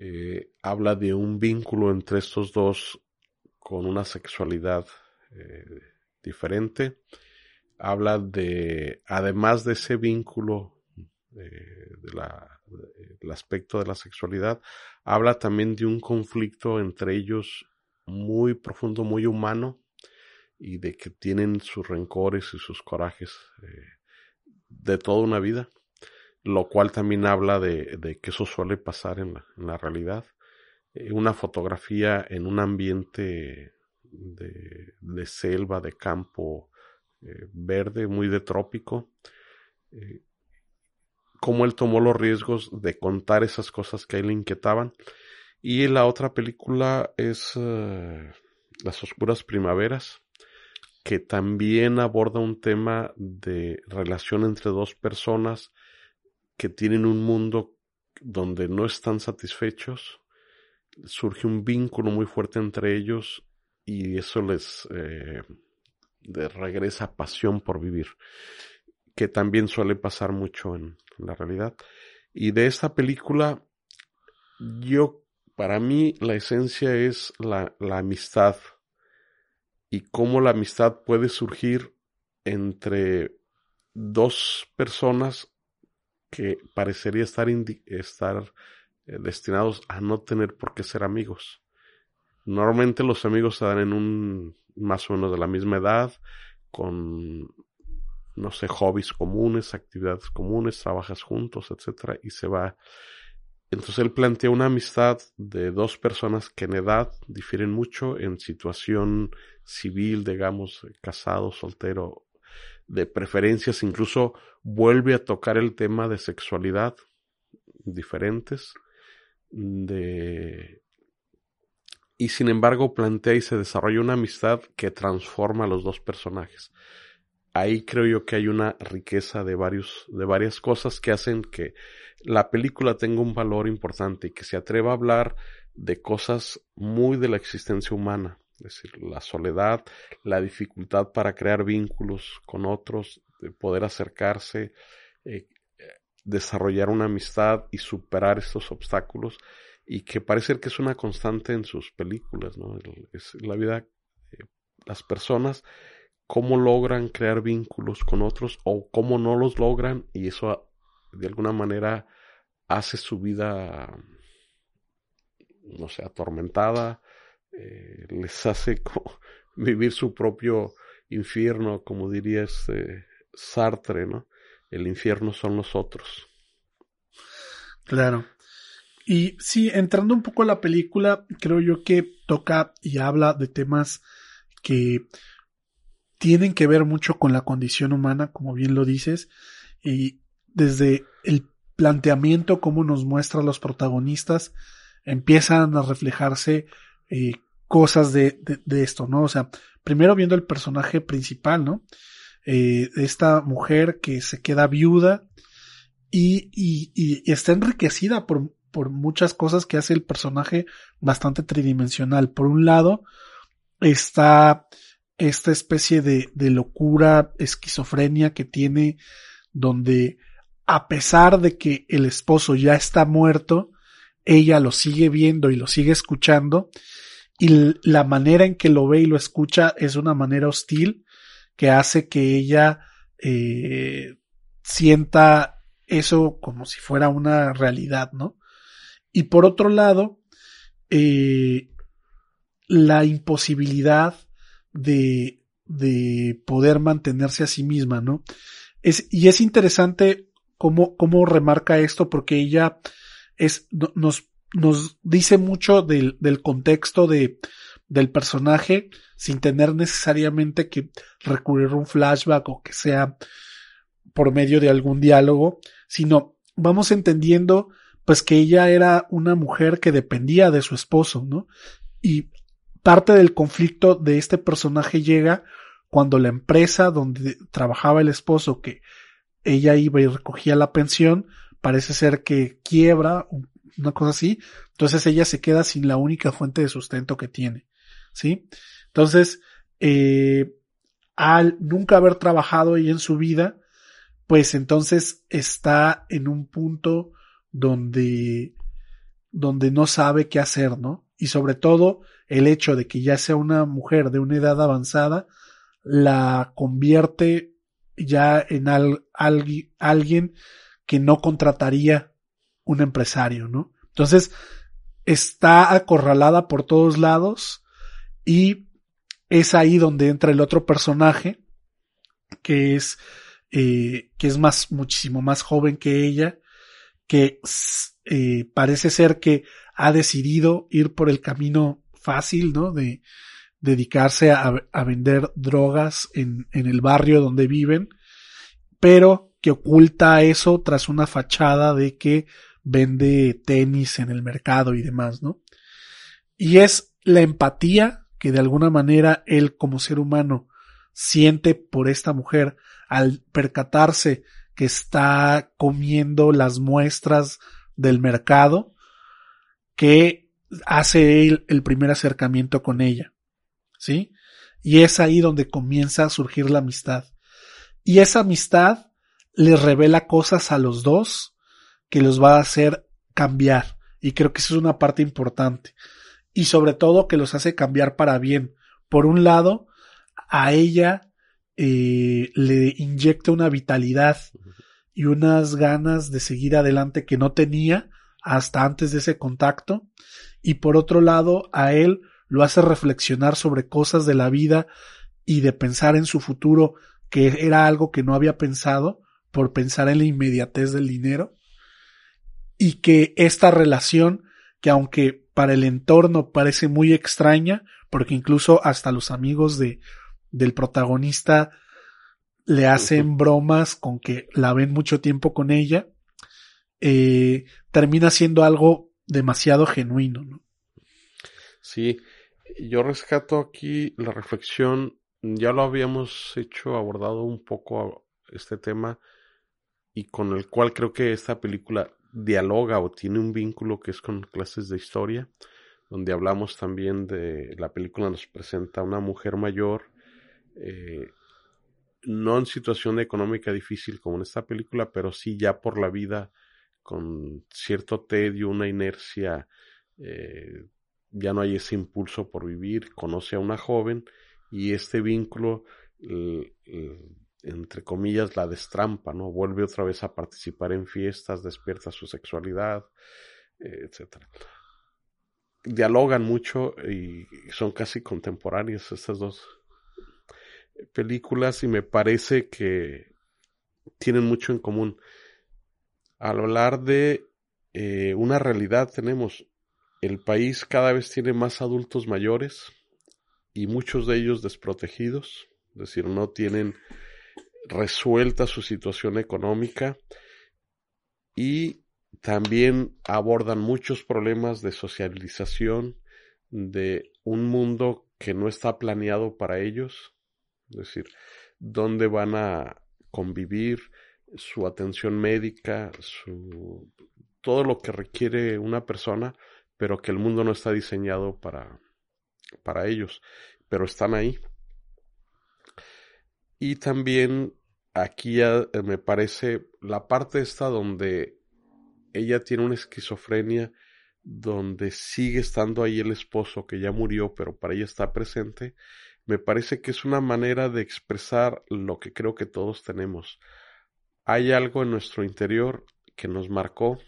eh, habla de un vínculo entre estos dos con una sexualidad eh, diferente. Habla de, además de ese vínculo eh, del aspecto de la sexualidad, habla también de un conflicto entre ellos muy profundo, muy humano, y de que tienen sus rencores y sus corajes de toda una vida lo cual también habla de, que eso suele pasar en la, realidad. Eh, una fotografía en un ambiente de, selva, de campo eh, verde, muy de trópico. Eh, cómo él tomó los riesgos de contar esas cosas que a él le inquietaban. Y la otra película es Las Oscuras Primaveras, que también aborda un tema de relación entre dos personas que tienen un mundo donde no están satisfechos, surge un vínculo muy fuerte entre ellos y eso les eh, regresa pasión por vivir, que también suele pasar mucho en, la realidad. Y de esta película, yo, para mí, la esencia es la, amistad y cómo la amistad puede surgir entre dos personas que parecería estar, estar eh, destinados a no tener por qué ser amigos. Normalmente los amigos se dan en un más o menos de la misma edad, con no sé, hobbies comunes, actividades comunes, trabajas juntos, etcétera, y se va. Entonces él plantea una amistad de dos personas que en edad difieren mucho, en situación civil, digamos, casado, soltero, de preferencias, incluso vuelve a tocar el tema de sexualidad diferentes, de... y sin embargo plantea y se desarrolla una amistad que transforma a los dos personajes. Ahí creo yo que hay una riqueza de varios, de varias cosas que hacen que la película tenga un valor importante y que se atreva a hablar de cosas muy de la existencia humana es decir, la soledad, la dificultad para crear vínculos con otros, de poder acercarse, eh, desarrollar una amistad y superar estos obstáculos y que parece que es una constante en sus películas, ¿no? Es la vida, eh, las personas, cómo logran crear vínculos con otros o cómo no los logran y eso de alguna manera hace su vida, no sé, atormentada, eh, les hace vivir su propio infierno, como diría este Sartre, ¿no? El infierno son los otros. Claro. Y sí, entrando un poco a la película, creo yo que toca y habla de temas que tienen que ver mucho con la condición humana, como bien lo dices, y desde el planteamiento, cómo nos muestra los protagonistas, empiezan a reflejarse eh, cosas de, de, esto, ¿no? O sea, primero viendo el personaje principal, ¿no? Eh, esta mujer que se queda viuda y, y, está enriquecida por, por muchas cosas que hace el personaje bastante tridimensional. Por un lado, está esta especie de, locura, esquizofrenia que tiene, donde a pesar de que el esposo ya está muerto, ella lo sigue viendo y lo sigue escuchando y la manera en que lo ve y lo escucha es una manera hostil que hace que ella eh, sienta eso como si fuera una realidad, ¿no? Y por otro lado, eh, la imposibilidad de, de poder mantenerse a sí misma, ¿no? Es, y es interesante cómo, cómo remarca esto porque ella es, nos nos dice mucho del, del contexto de del personaje sin tener necesariamente que recurrir a un flashback o que sea por medio de algún diálogo, sino vamos entendiendo pues que ella era una mujer que dependía de su esposo, ¿no? Y parte del conflicto de este personaje llega cuando la empresa donde trabajaba el esposo, que ella iba y recogía la pensión, parece ser que quiebra, una cosa así, entonces ella se queda sin la única fuente de sustento que tiene, ¿sí? Entonces, eh, al nunca haber trabajado ella en su vida, pues entonces está en un punto donde, donde no sabe qué hacer, ¿no? Y sobre todo el hecho de que ya sea una mujer de una edad avanzada la convierte ya en alguien que no contrataría un empresario, ¿no? Entonces, está acorralada por todos lados y es ahí donde entra el otro personaje que es eh, que es más muchísimo más joven que ella que eh, parece ser que ha decidido ir por el camino fácil, ¿no? De dedicarse a, vender drogas en el barrio donde viven, pero que oculta eso tras una fachada de que vende tenis en el mercado y demás, ¿no? Y es la empatía que de alguna manera él como ser humano siente por esta mujer al percatarse que está comiendo las muestras del mercado que hace él el primer acercamiento con ella. ¿Sí? Y es ahí donde comienza a surgir la amistad. Y esa amistad les revela cosas a los dos que los va a hacer cambiar. Y creo que eso es una parte importante. Y sobre todo que los hace cambiar para bien. Por un lado, a ella eh, le inyecta una vitalidad y unas ganas de seguir adelante que no tenía hasta antes de ese contacto. Y por otro lado, a él lo hace reflexionar sobre cosas de la vida y de pensar en su futuro, que era algo que no había pensado por pensar en la inmediatez del dinero. Y que esta relación, que aunque para el entorno parece muy extraña, porque incluso hasta los amigos de, del protagonista le hacen bromas con que la ven mucho tiempo con ella, eh, termina siendo algo demasiado genuino. ¿no? Sí, yo rescato aquí la reflexión, ya lo habíamos hecho, abordado un poco este tema y con el cual creo que esta película dialoga o tiene un vínculo que es con clases de historia, donde hablamos también de la película nos presenta a una mujer mayor eh, no en situación económica difícil como en esta película, pero sí ya por la vida con cierto tedio, una inercia, eh, ya no hay ese impulso por vivir, conoce a una joven y este vínculo, entre comillas, la destrampa, ¿no? Vuelve otra vez a participar en fiestas, despierta su sexualidad, eh, etcétera. Dialogan mucho y son casi contemporáneas estas dos películas y me parece que tienen mucho en común. Al hablar de eh, una realidad tenemos, el país cada vez tiene más adultos mayores y muchos de ellos desprotegidos, es decir, no tienen resuelta su situación económica y también abordan muchos problemas de socialización, de un mundo que no está planeado para ellos, es decir, dónde van a convivir, su atención médica, su todo lo que requiere una persona, pero que el mundo no está diseñado para, para ellos, pero están ahí. Y también aquí ya eh, me parece la parte esta donde ella tiene una esquizofrenia, donde sigue estando ahí el esposo que ya murió, pero para ella está presente, me parece que es una manera de expresar lo que creo que todos tenemos. Hay algo en nuestro interior que nos marcó,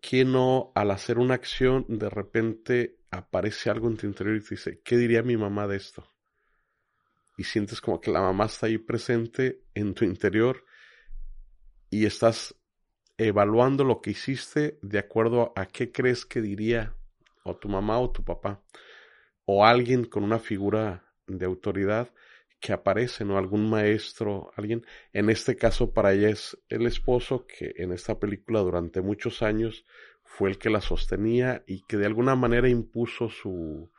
que no al hacer una acción de repente aparece algo en tu interior y te dice, ¿qué diría mi mamá de esto? Y sientes como que la mamá está ahí presente en tu interior y estás evaluando lo que hiciste de acuerdo a qué crees que diría o tu mamá o tu papá o alguien con una figura de autoridad que aparece, ¿no? Algún maestro, alguien. En este caso para ella es el esposo que en esta película durante muchos años fue el que la sostenía y que de alguna manera impuso su,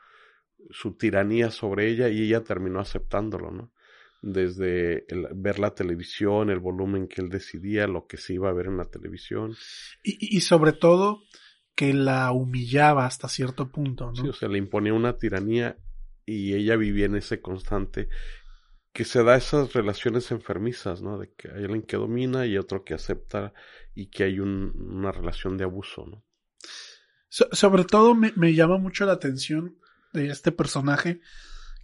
su tiranía sobre ella y ella terminó aceptándolo, ¿no? Desde ver la televisión, el volumen que él decidía, lo que se iba a ver en la televisión. Y, y sobre todo que la humillaba hasta cierto punto, ¿no? Sí, o sea, le imponía una tiranía y ella vivía en ese constante que se da esas relaciones enfermizas, ¿no? De que hay alguien que domina y otro que acepta y que hay una relación de abuso, ¿no? sobre todo me, me, llama mucho la atención de este personaje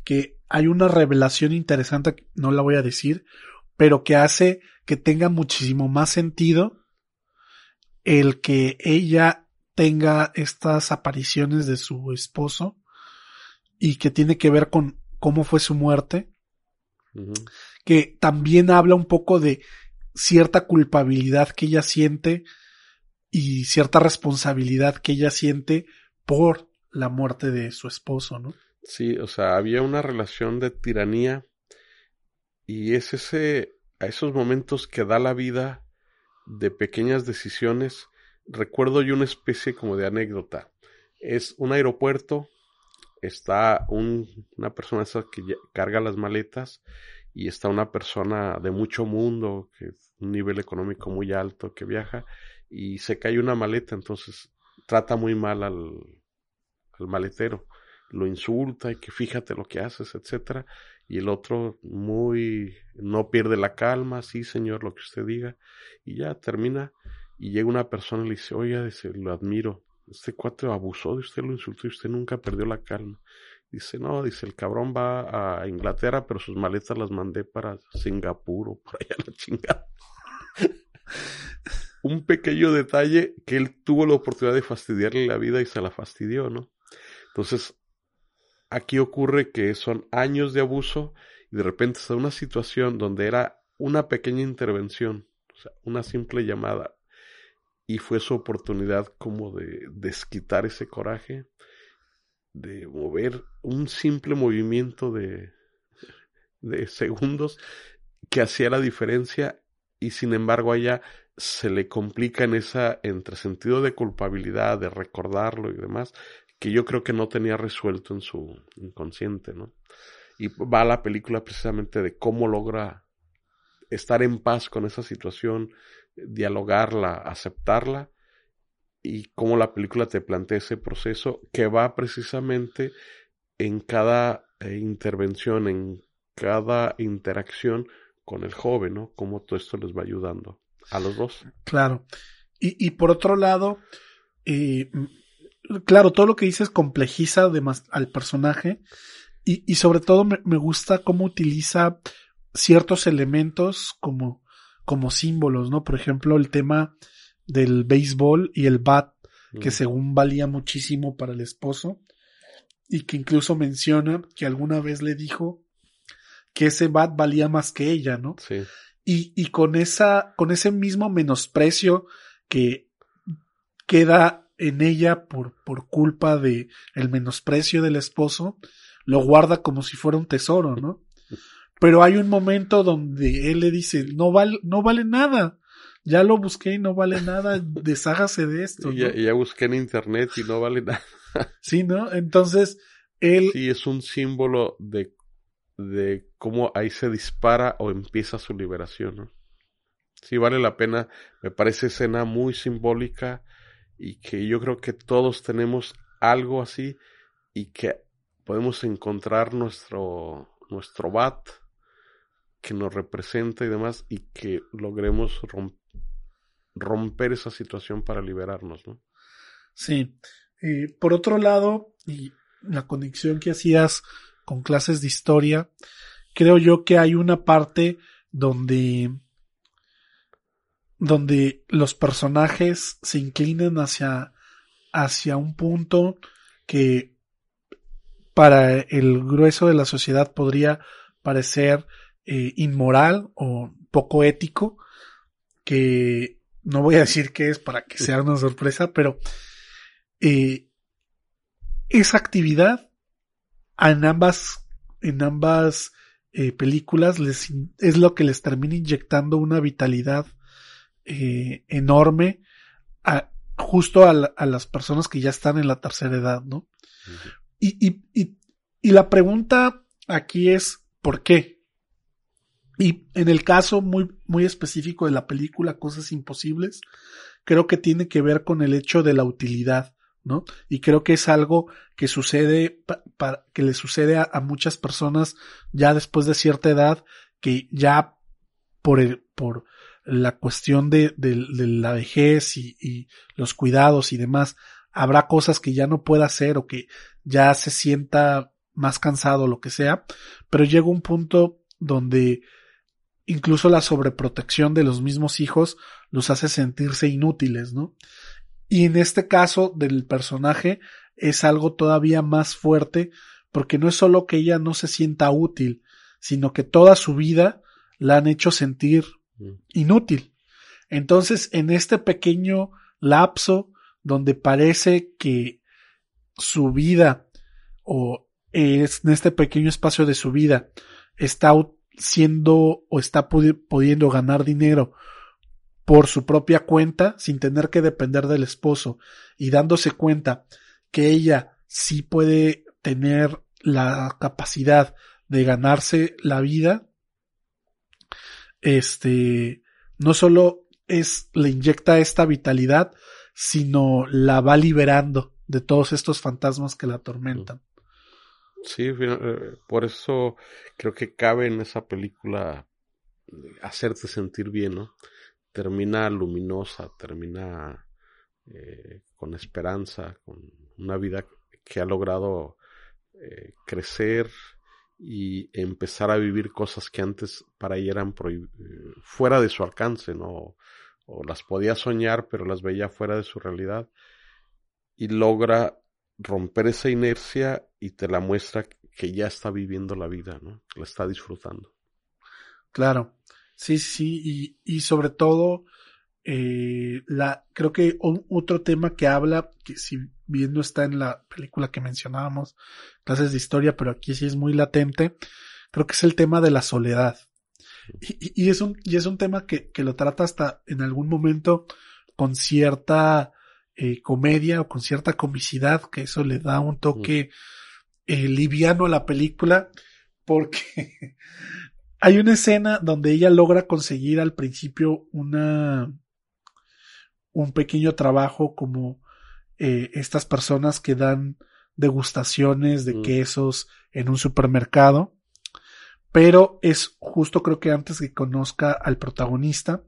que hay una revelación interesante, no la voy a decir, pero que hace que tenga muchísimo más sentido el que ella tenga estas apariciones de su esposo y que tiene que ver con cómo fue su muerte que también habla un poco de cierta culpabilidad que ella siente y cierta responsabilidad que ella siente por la muerte de su esposo, ¿no? Sí, o sea, había una relación de tiranía y es ese, a esos momentos que da la vida de pequeñas decisiones. Recuerdo yo una especie como de anécdota. Es un aeropuerto está un, una persona que carga las maletas y está una persona de mucho mundo, que un nivel económico muy alto, que viaja y se cae una maleta, entonces trata muy mal al, al maletero, lo insulta y que fíjate lo que haces, etcétera, y el otro muy no pierde la calma, sí señor, lo que usted diga, y ya termina y llega una persona y le dice, oye, lo admiro, este cuate abusó de usted, lo insultó y usted nunca perdió la calma. Dice, no, dice, el cabrón va a Inglaterra, pero sus maletas las mandé para Singapur o por allá la chingada. Un pequeño detalle que él tuvo la oportunidad de fastidiarle la vida y se la fastidió, ¿no? Entonces, aquí ocurre que son años de abuso y de repente está una situación donde era una pequeña intervención, o sea, una simple llamada, y fue su oportunidad como de desquitar ese coraje, de mover un simple movimiento de, de segundos que hacía la diferencia y sin embargo a ella se le complica en esa entre sentido de culpabilidad, de recordarlo y demás, que yo creo que no tenía resuelto en su inconsciente, ¿no? Y va la película precisamente de cómo logra estar en paz con esa situación, dialogarla, aceptarla y cómo la película te plantea ese proceso que va precisamente en cada eh, intervención, en cada interacción con el joven, ¿no? Cómo todo esto les va ayudando a los dos. Claro. Y, y por otro lado, eh, claro, todo lo que dices complejiza además al personaje y, y sobre todo me, me gusta cómo utiliza ciertos elementos como como símbolos, ¿no? Por ejemplo, el tema del béisbol y el bat, que según valía muchísimo para el esposo, y que incluso menciona que alguna vez le dijo que ese bat valía más que ella, ¿no? Sí. Y, y con esa, con ese mismo menosprecio que queda en ella por, por culpa de el menosprecio del esposo, lo guarda como si fuera un tesoro, ¿no? Pero hay un momento donde él le dice, no vale, no vale nada. Ya lo busqué y no vale nada, deshágase de esto. Ya, ya, busqué en internet y no vale nada. sí, ¿no? Entonces, él... Sí, es un símbolo de, de cómo ahí se dispara o empieza su liberación, ¿no? Sí, vale la pena. Me parece escena muy simbólica y que yo creo que todos tenemos algo así y que podemos encontrar nuestro, nuestro bat que nos representa y demás y que logremos romper esa situación para liberarnos, ¿no? Sí. Por otro lado, y la conexión que hacías con clases de historia, creo yo que hay una parte donde donde los personajes se inclinan hacia hacia un punto que para el grueso de la sociedad podría parecer eh, inmoral o poco ético, que no voy a decir qué es para que sea una sorpresa, pero eh, esa actividad en ambas, en ambas eh, películas les, es lo que les termina inyectando una vitalidad enorme a, justo a, a, las personas que ya están en la tercera edad, ¿no? y, y, y, y la pregunta aquí es, ¿por qué? Y en el caso muy, muy específico de la película Cosas Imposibles, creo que tiene que ver con el hecho de la utilidad, ¿no? Y creo que es algo que sucede, que le sucede a, muchas personas ya después de cierta edad, que ya por el, por la cuestión de, la vejez y, y, los cuidados y demás, habrá cosas que ya no pueda hacer o que ya se sienta más cansado lo que sea, pero llega un punto donde incluso la sobreprotección de los mismos hijos los hace sentirse inútiles, ¿no? Y en este caso del personaje es algo todavía más fuerte porque no es solo que ella no se sienta útil, sino que toda su vida la han hecho sentir inútil. Entonces, en este pequeño lapso donde parece que su vida o es en este pequeño espacio de su vida está siendo o está pudiendo ganar dinero por su propia cuenta sin tener que depender del esposo y dándose cuenta que ella sí puede tener la capacidad de ganarse la vida, este, no solo es, le inyecta esta vitalidad, sino la va liberando de todos estos fantasmas que la atormentan. Sí, por eso creo que cabe en esa película hacerte sentir bien, ¿no? Termina luminosa, termina eh, con esperanza, con una vida que ha logrado eh, crecer y empezar a vivir cosas que antes para ella eran fuera de su alcance, ¿no? O las podía soñar, pero las veía fuera de su realidad. Y logra romper esa inercia y te la muestra que ya está viviendo la vida, ¿no? La está disfrutando. Claro, sí, sí, y, y sobre todo, eh, la, creo que otro tema que habla, que si bien no está en la película que mencionábamos, clases de historia, pero aquí sí es muy latente, creo que es el tema de la soledad. Y, y es un, y es un tema que, que lo trata hasta en algún momento con cierta eh, comedia o con cierta comicidad, que eso le da un toque eh, liviano a la película, porque hay una escena donde ella logra conseguir al principio una un pequeño trabajo como eh, estas personas que dan degustaciones de quesos en un supermercado, pero es justo creo que antes que conozca al protagonista,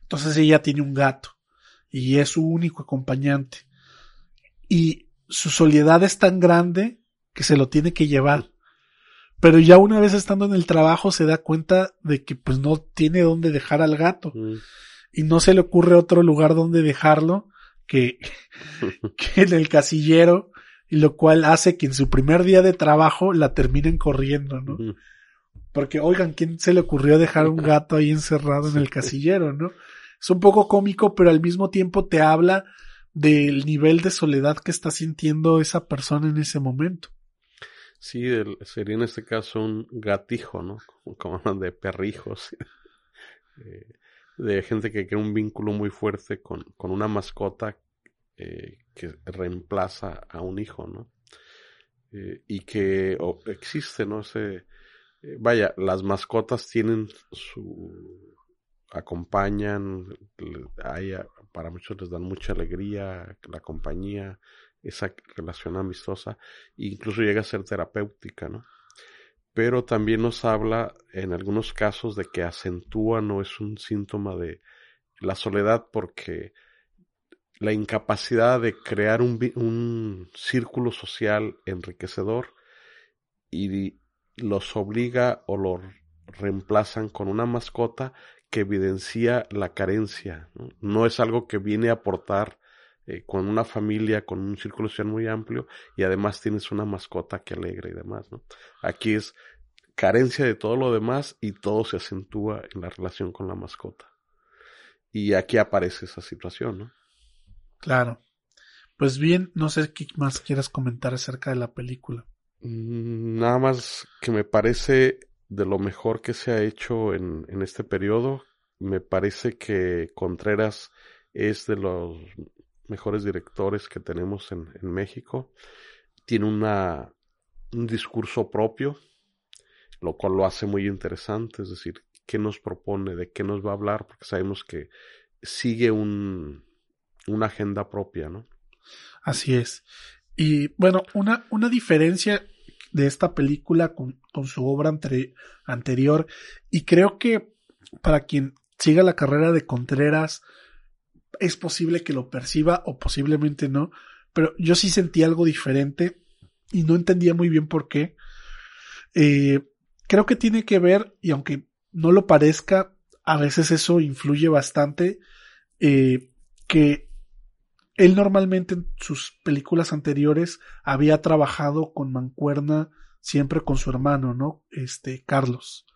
entonces ella tiene un gato y es su único acompañante. Y su soledad es tan grande que se lo tiene que llevar. Pero ya una vez estando en el trabajo se da cuenta de que pues no tiene dónde dejar al gato. Mm. Y no se le ocurre otro lugar donde dejarlo que, que en el casillero. Y lo cual hace que en su primer día de trabajo la terminen corriendo, ¿no? Porque, oigan, ¿quién se le ocurrió dejar un gato ahí encerrado en el casillero, no? Es un poco cómico, pero al mismo tiempo te habla del nivel de soledad que está sintiendo esa persona en ese momento. Sí, sería en este caso un gatijo, ¿no? Como de perrijos. Eh, de gente que crea un vínculo muy fuerte con, con una mascota eh, que reemplaza a un hijo, ¿no? Eh, y que existe, ¿no? Ese, vaya, las mascotas tienen su acompañan, hay, para muchos les dan mucha alegría, la compañía, esa relación amistosa, incluso llega a ser terapéutica, ¿no? Pero también nos habla en algunos casos de que acentúa, no es un síntoma de la soledad porque la incapacidad de crear un, un círculo social enriquecedor y los obliga o los reemplazan con una mascota que evidencia la carencia. No, es algo que viene a aportar eh, con una familia, con un círculo social muy amplio y además tienes una mascota que alegra y demás. ¿no? Aquí es carencia de todo lo demás y todo se acentúa en la relación con la mascota. Y aquí aparece esa situación, ¿no? Claro. Pues bien, no sé qué más quieras comentar acerca de la película. Mm, nada más que me parece de lo mejor que se ha hecho en, en este periodo. Me parece que Contreras es de los mejores directores que tenemos en, en México. Tiene una, un discurso propio, lo cual lo hace muy interesante, es decir, qué nos propone, de qué nos va a hablar, porque sabemos que sigue un, una agenda propia, ¿no? Así es. Y bueno, una, una diferencia de esta película con, con su obra anterior, y creo que para quien siga la carrera de Contreras, es posible que lo perciba o posiblemente no, pero yo sí sentí algo diferente y no entendía muy bien por qué. Eh, creo que tiene que ver, y aunque no lo parezca, a veces eso influye bastante, eh, que él normalmente en sus películas anteriores había trabajado con Mancuerna siempre con su hermano, ¿no? Este, Carlos.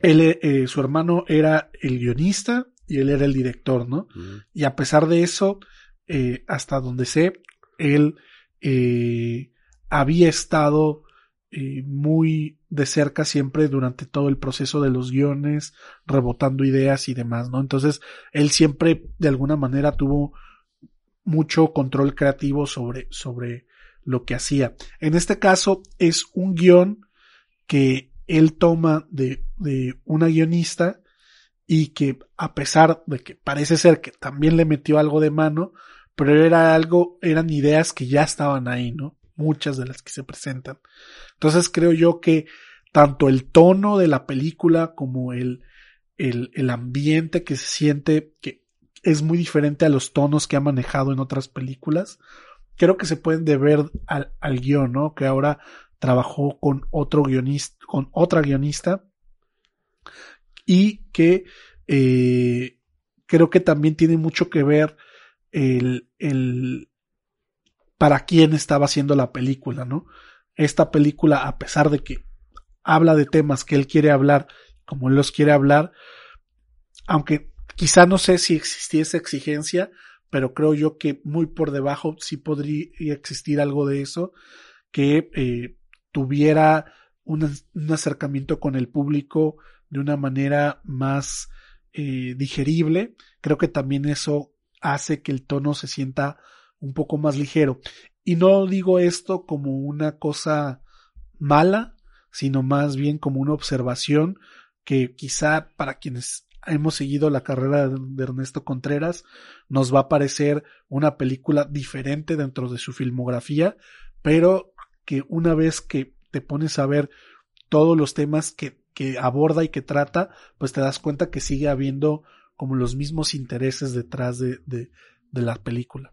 Él, eh, su hermano era el guionista y él era el director, ¿no? Y a pesar de eso, eh, hasta donde sé, él eh, había estado eh, muy de cerca siempre durante todo el proceso de los guiones, rebotando ideas y demás, ¿no? Entonces, él siempre de alguna manera tuvo mucho control creativo sobre, sobre lo que hacía. En este caso, es un guion que él toma de, de una guionista y que a pesar de que parece ser que también le metió algo de mano, pero era algo, eran ideas que ya estaban ahí, ¿no? Muchas de las que se presentan. Entonces creo yo que tanto el tono de la película como el, el, ambiente que se siente, que es muy diferente a los tonos que ha manejado en otras películas, creo que se pueden deber al, al guion, ¿no? Que ahora trabajó con otro guionista, con otra guionista y que eh, creo que también tiene mucho que ver el, el para quién estaba haciendo la película, ¿no? Esta película, a pesar de que habla de temas que él quiere hablar, como él los quiere hablar, aunque quizá no sé si existiese exigencia, pero creo yo que muy por debajo sí podría existir algo de eso, que eh, tuviera un, acercamiento con el público de una manera más eh, digerible. Creo que también eso hace que el tono se sienta un poco más ligero. Y no digo esto como una cosa mala, sino más bien como una observación que quizá para quienes hemos seguido la carrera de Ernesto Contreras nos va a parecer una película diferente dentro de su filmografía, pero que una vez que te pones a ver todos los temas que aborda y que trata, pues te das cuenta que sigue habiendo como los mismos intereses detrás de, de, de la película.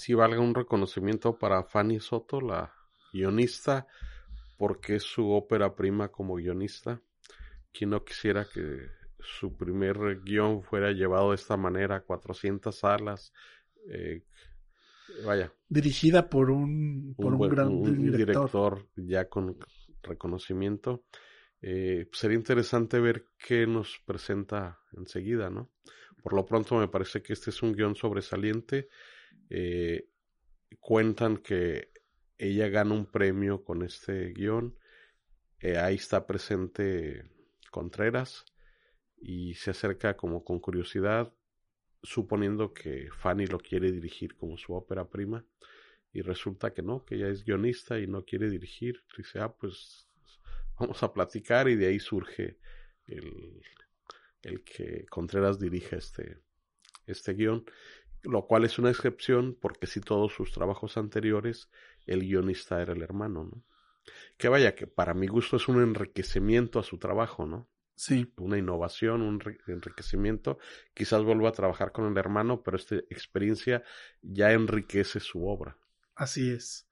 Sí, valga un reconocimiento para Fanny Soto, la guionista, porque es su ópera prima como guionista. Quien no quisiera que su primer guion fuera llevado de esta manera, 400 salas, eh, vaya. Dirigida por un, por un, gran un director ya con reconocimiento. Eh, sería interesante ver qué nos presenta enseguida, ¿no? Por lo pronto me parece que este es un guion sobresaliente. Eh, cuentan que ella gana un premio con este guion. Eh, ahí está presente Contreras y se acerca como con curiosidad, suponiendo que Fanny lo quiere dirigir como su ópera prima. Y resulta que no, que ella es guionista y no quiere dirigir. Dice, ah, pues vamos a platicar y de ahí surge el, el que Contreras dirija este, este guion, lo cual es una excepción porque si todos sus trabajos anteriores el guionista era el hermano, ¿no? Que vaya, que para mi gusto es un enriquecimiento a su trabajo, ¿no? Sí. Una innovación, un enriquecimiento. Quizás vuelva a trabajar con el hermano, pero esta experiencia ya enriquece su obra. Así es.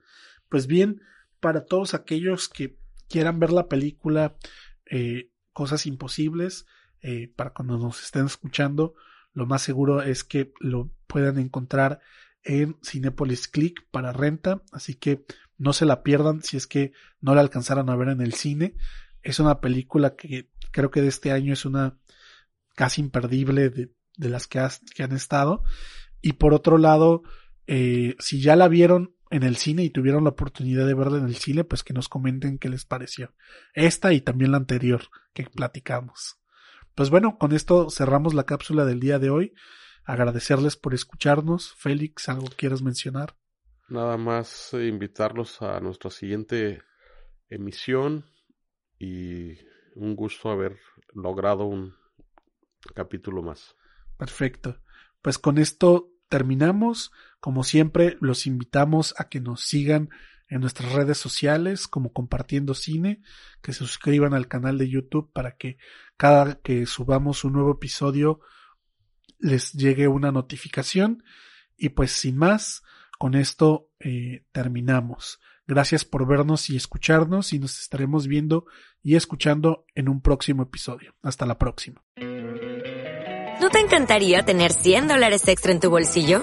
Pues bien, para todos aquellos que quieran ver la película eh, Cosas Imposibles, eh, para cuando nos estén escuchando, lo más seguro es que lo puedan encontrar en Cinepolis Click para renta, así que no se la pierdan si es que no la alcanzaron a ver en el cine. Es una película que creo que de este año es una casi imperdible de, de las que, han estado. Y por otro lado, eh, si ya la vieron, en el cine y tuvieron la oportunidad de verla en el cine, pues que nos comenten qué les pareció. Esta y también la anterior que platicamos. Pues bueno, con esto cerramos la cápsula del día de hoy. Agradecerles por escucharnos. Félix, ¿algo quieras mencionar? Nada más eh, invitarlos a nuestra siguiente emisión y un gusto haber logrado un capítulo más. Perfecto. Pues con esto terminamos. Como siempre, los invitamos a que nos sigan en nuestras redes sociales como compartiendo cine, que se suscriban al canal de YouTube para que cada que subamos un nuevo episodio les llegue una notificación. Y pues sin más, con esto eh, terminamos. Gracias por vernos y escucharnos y nos estaremos viendo y escuchando en un próximo episodio. Hasta la próxima. ¿No te encantaría tener 100 dólares extra en tu bolsillo?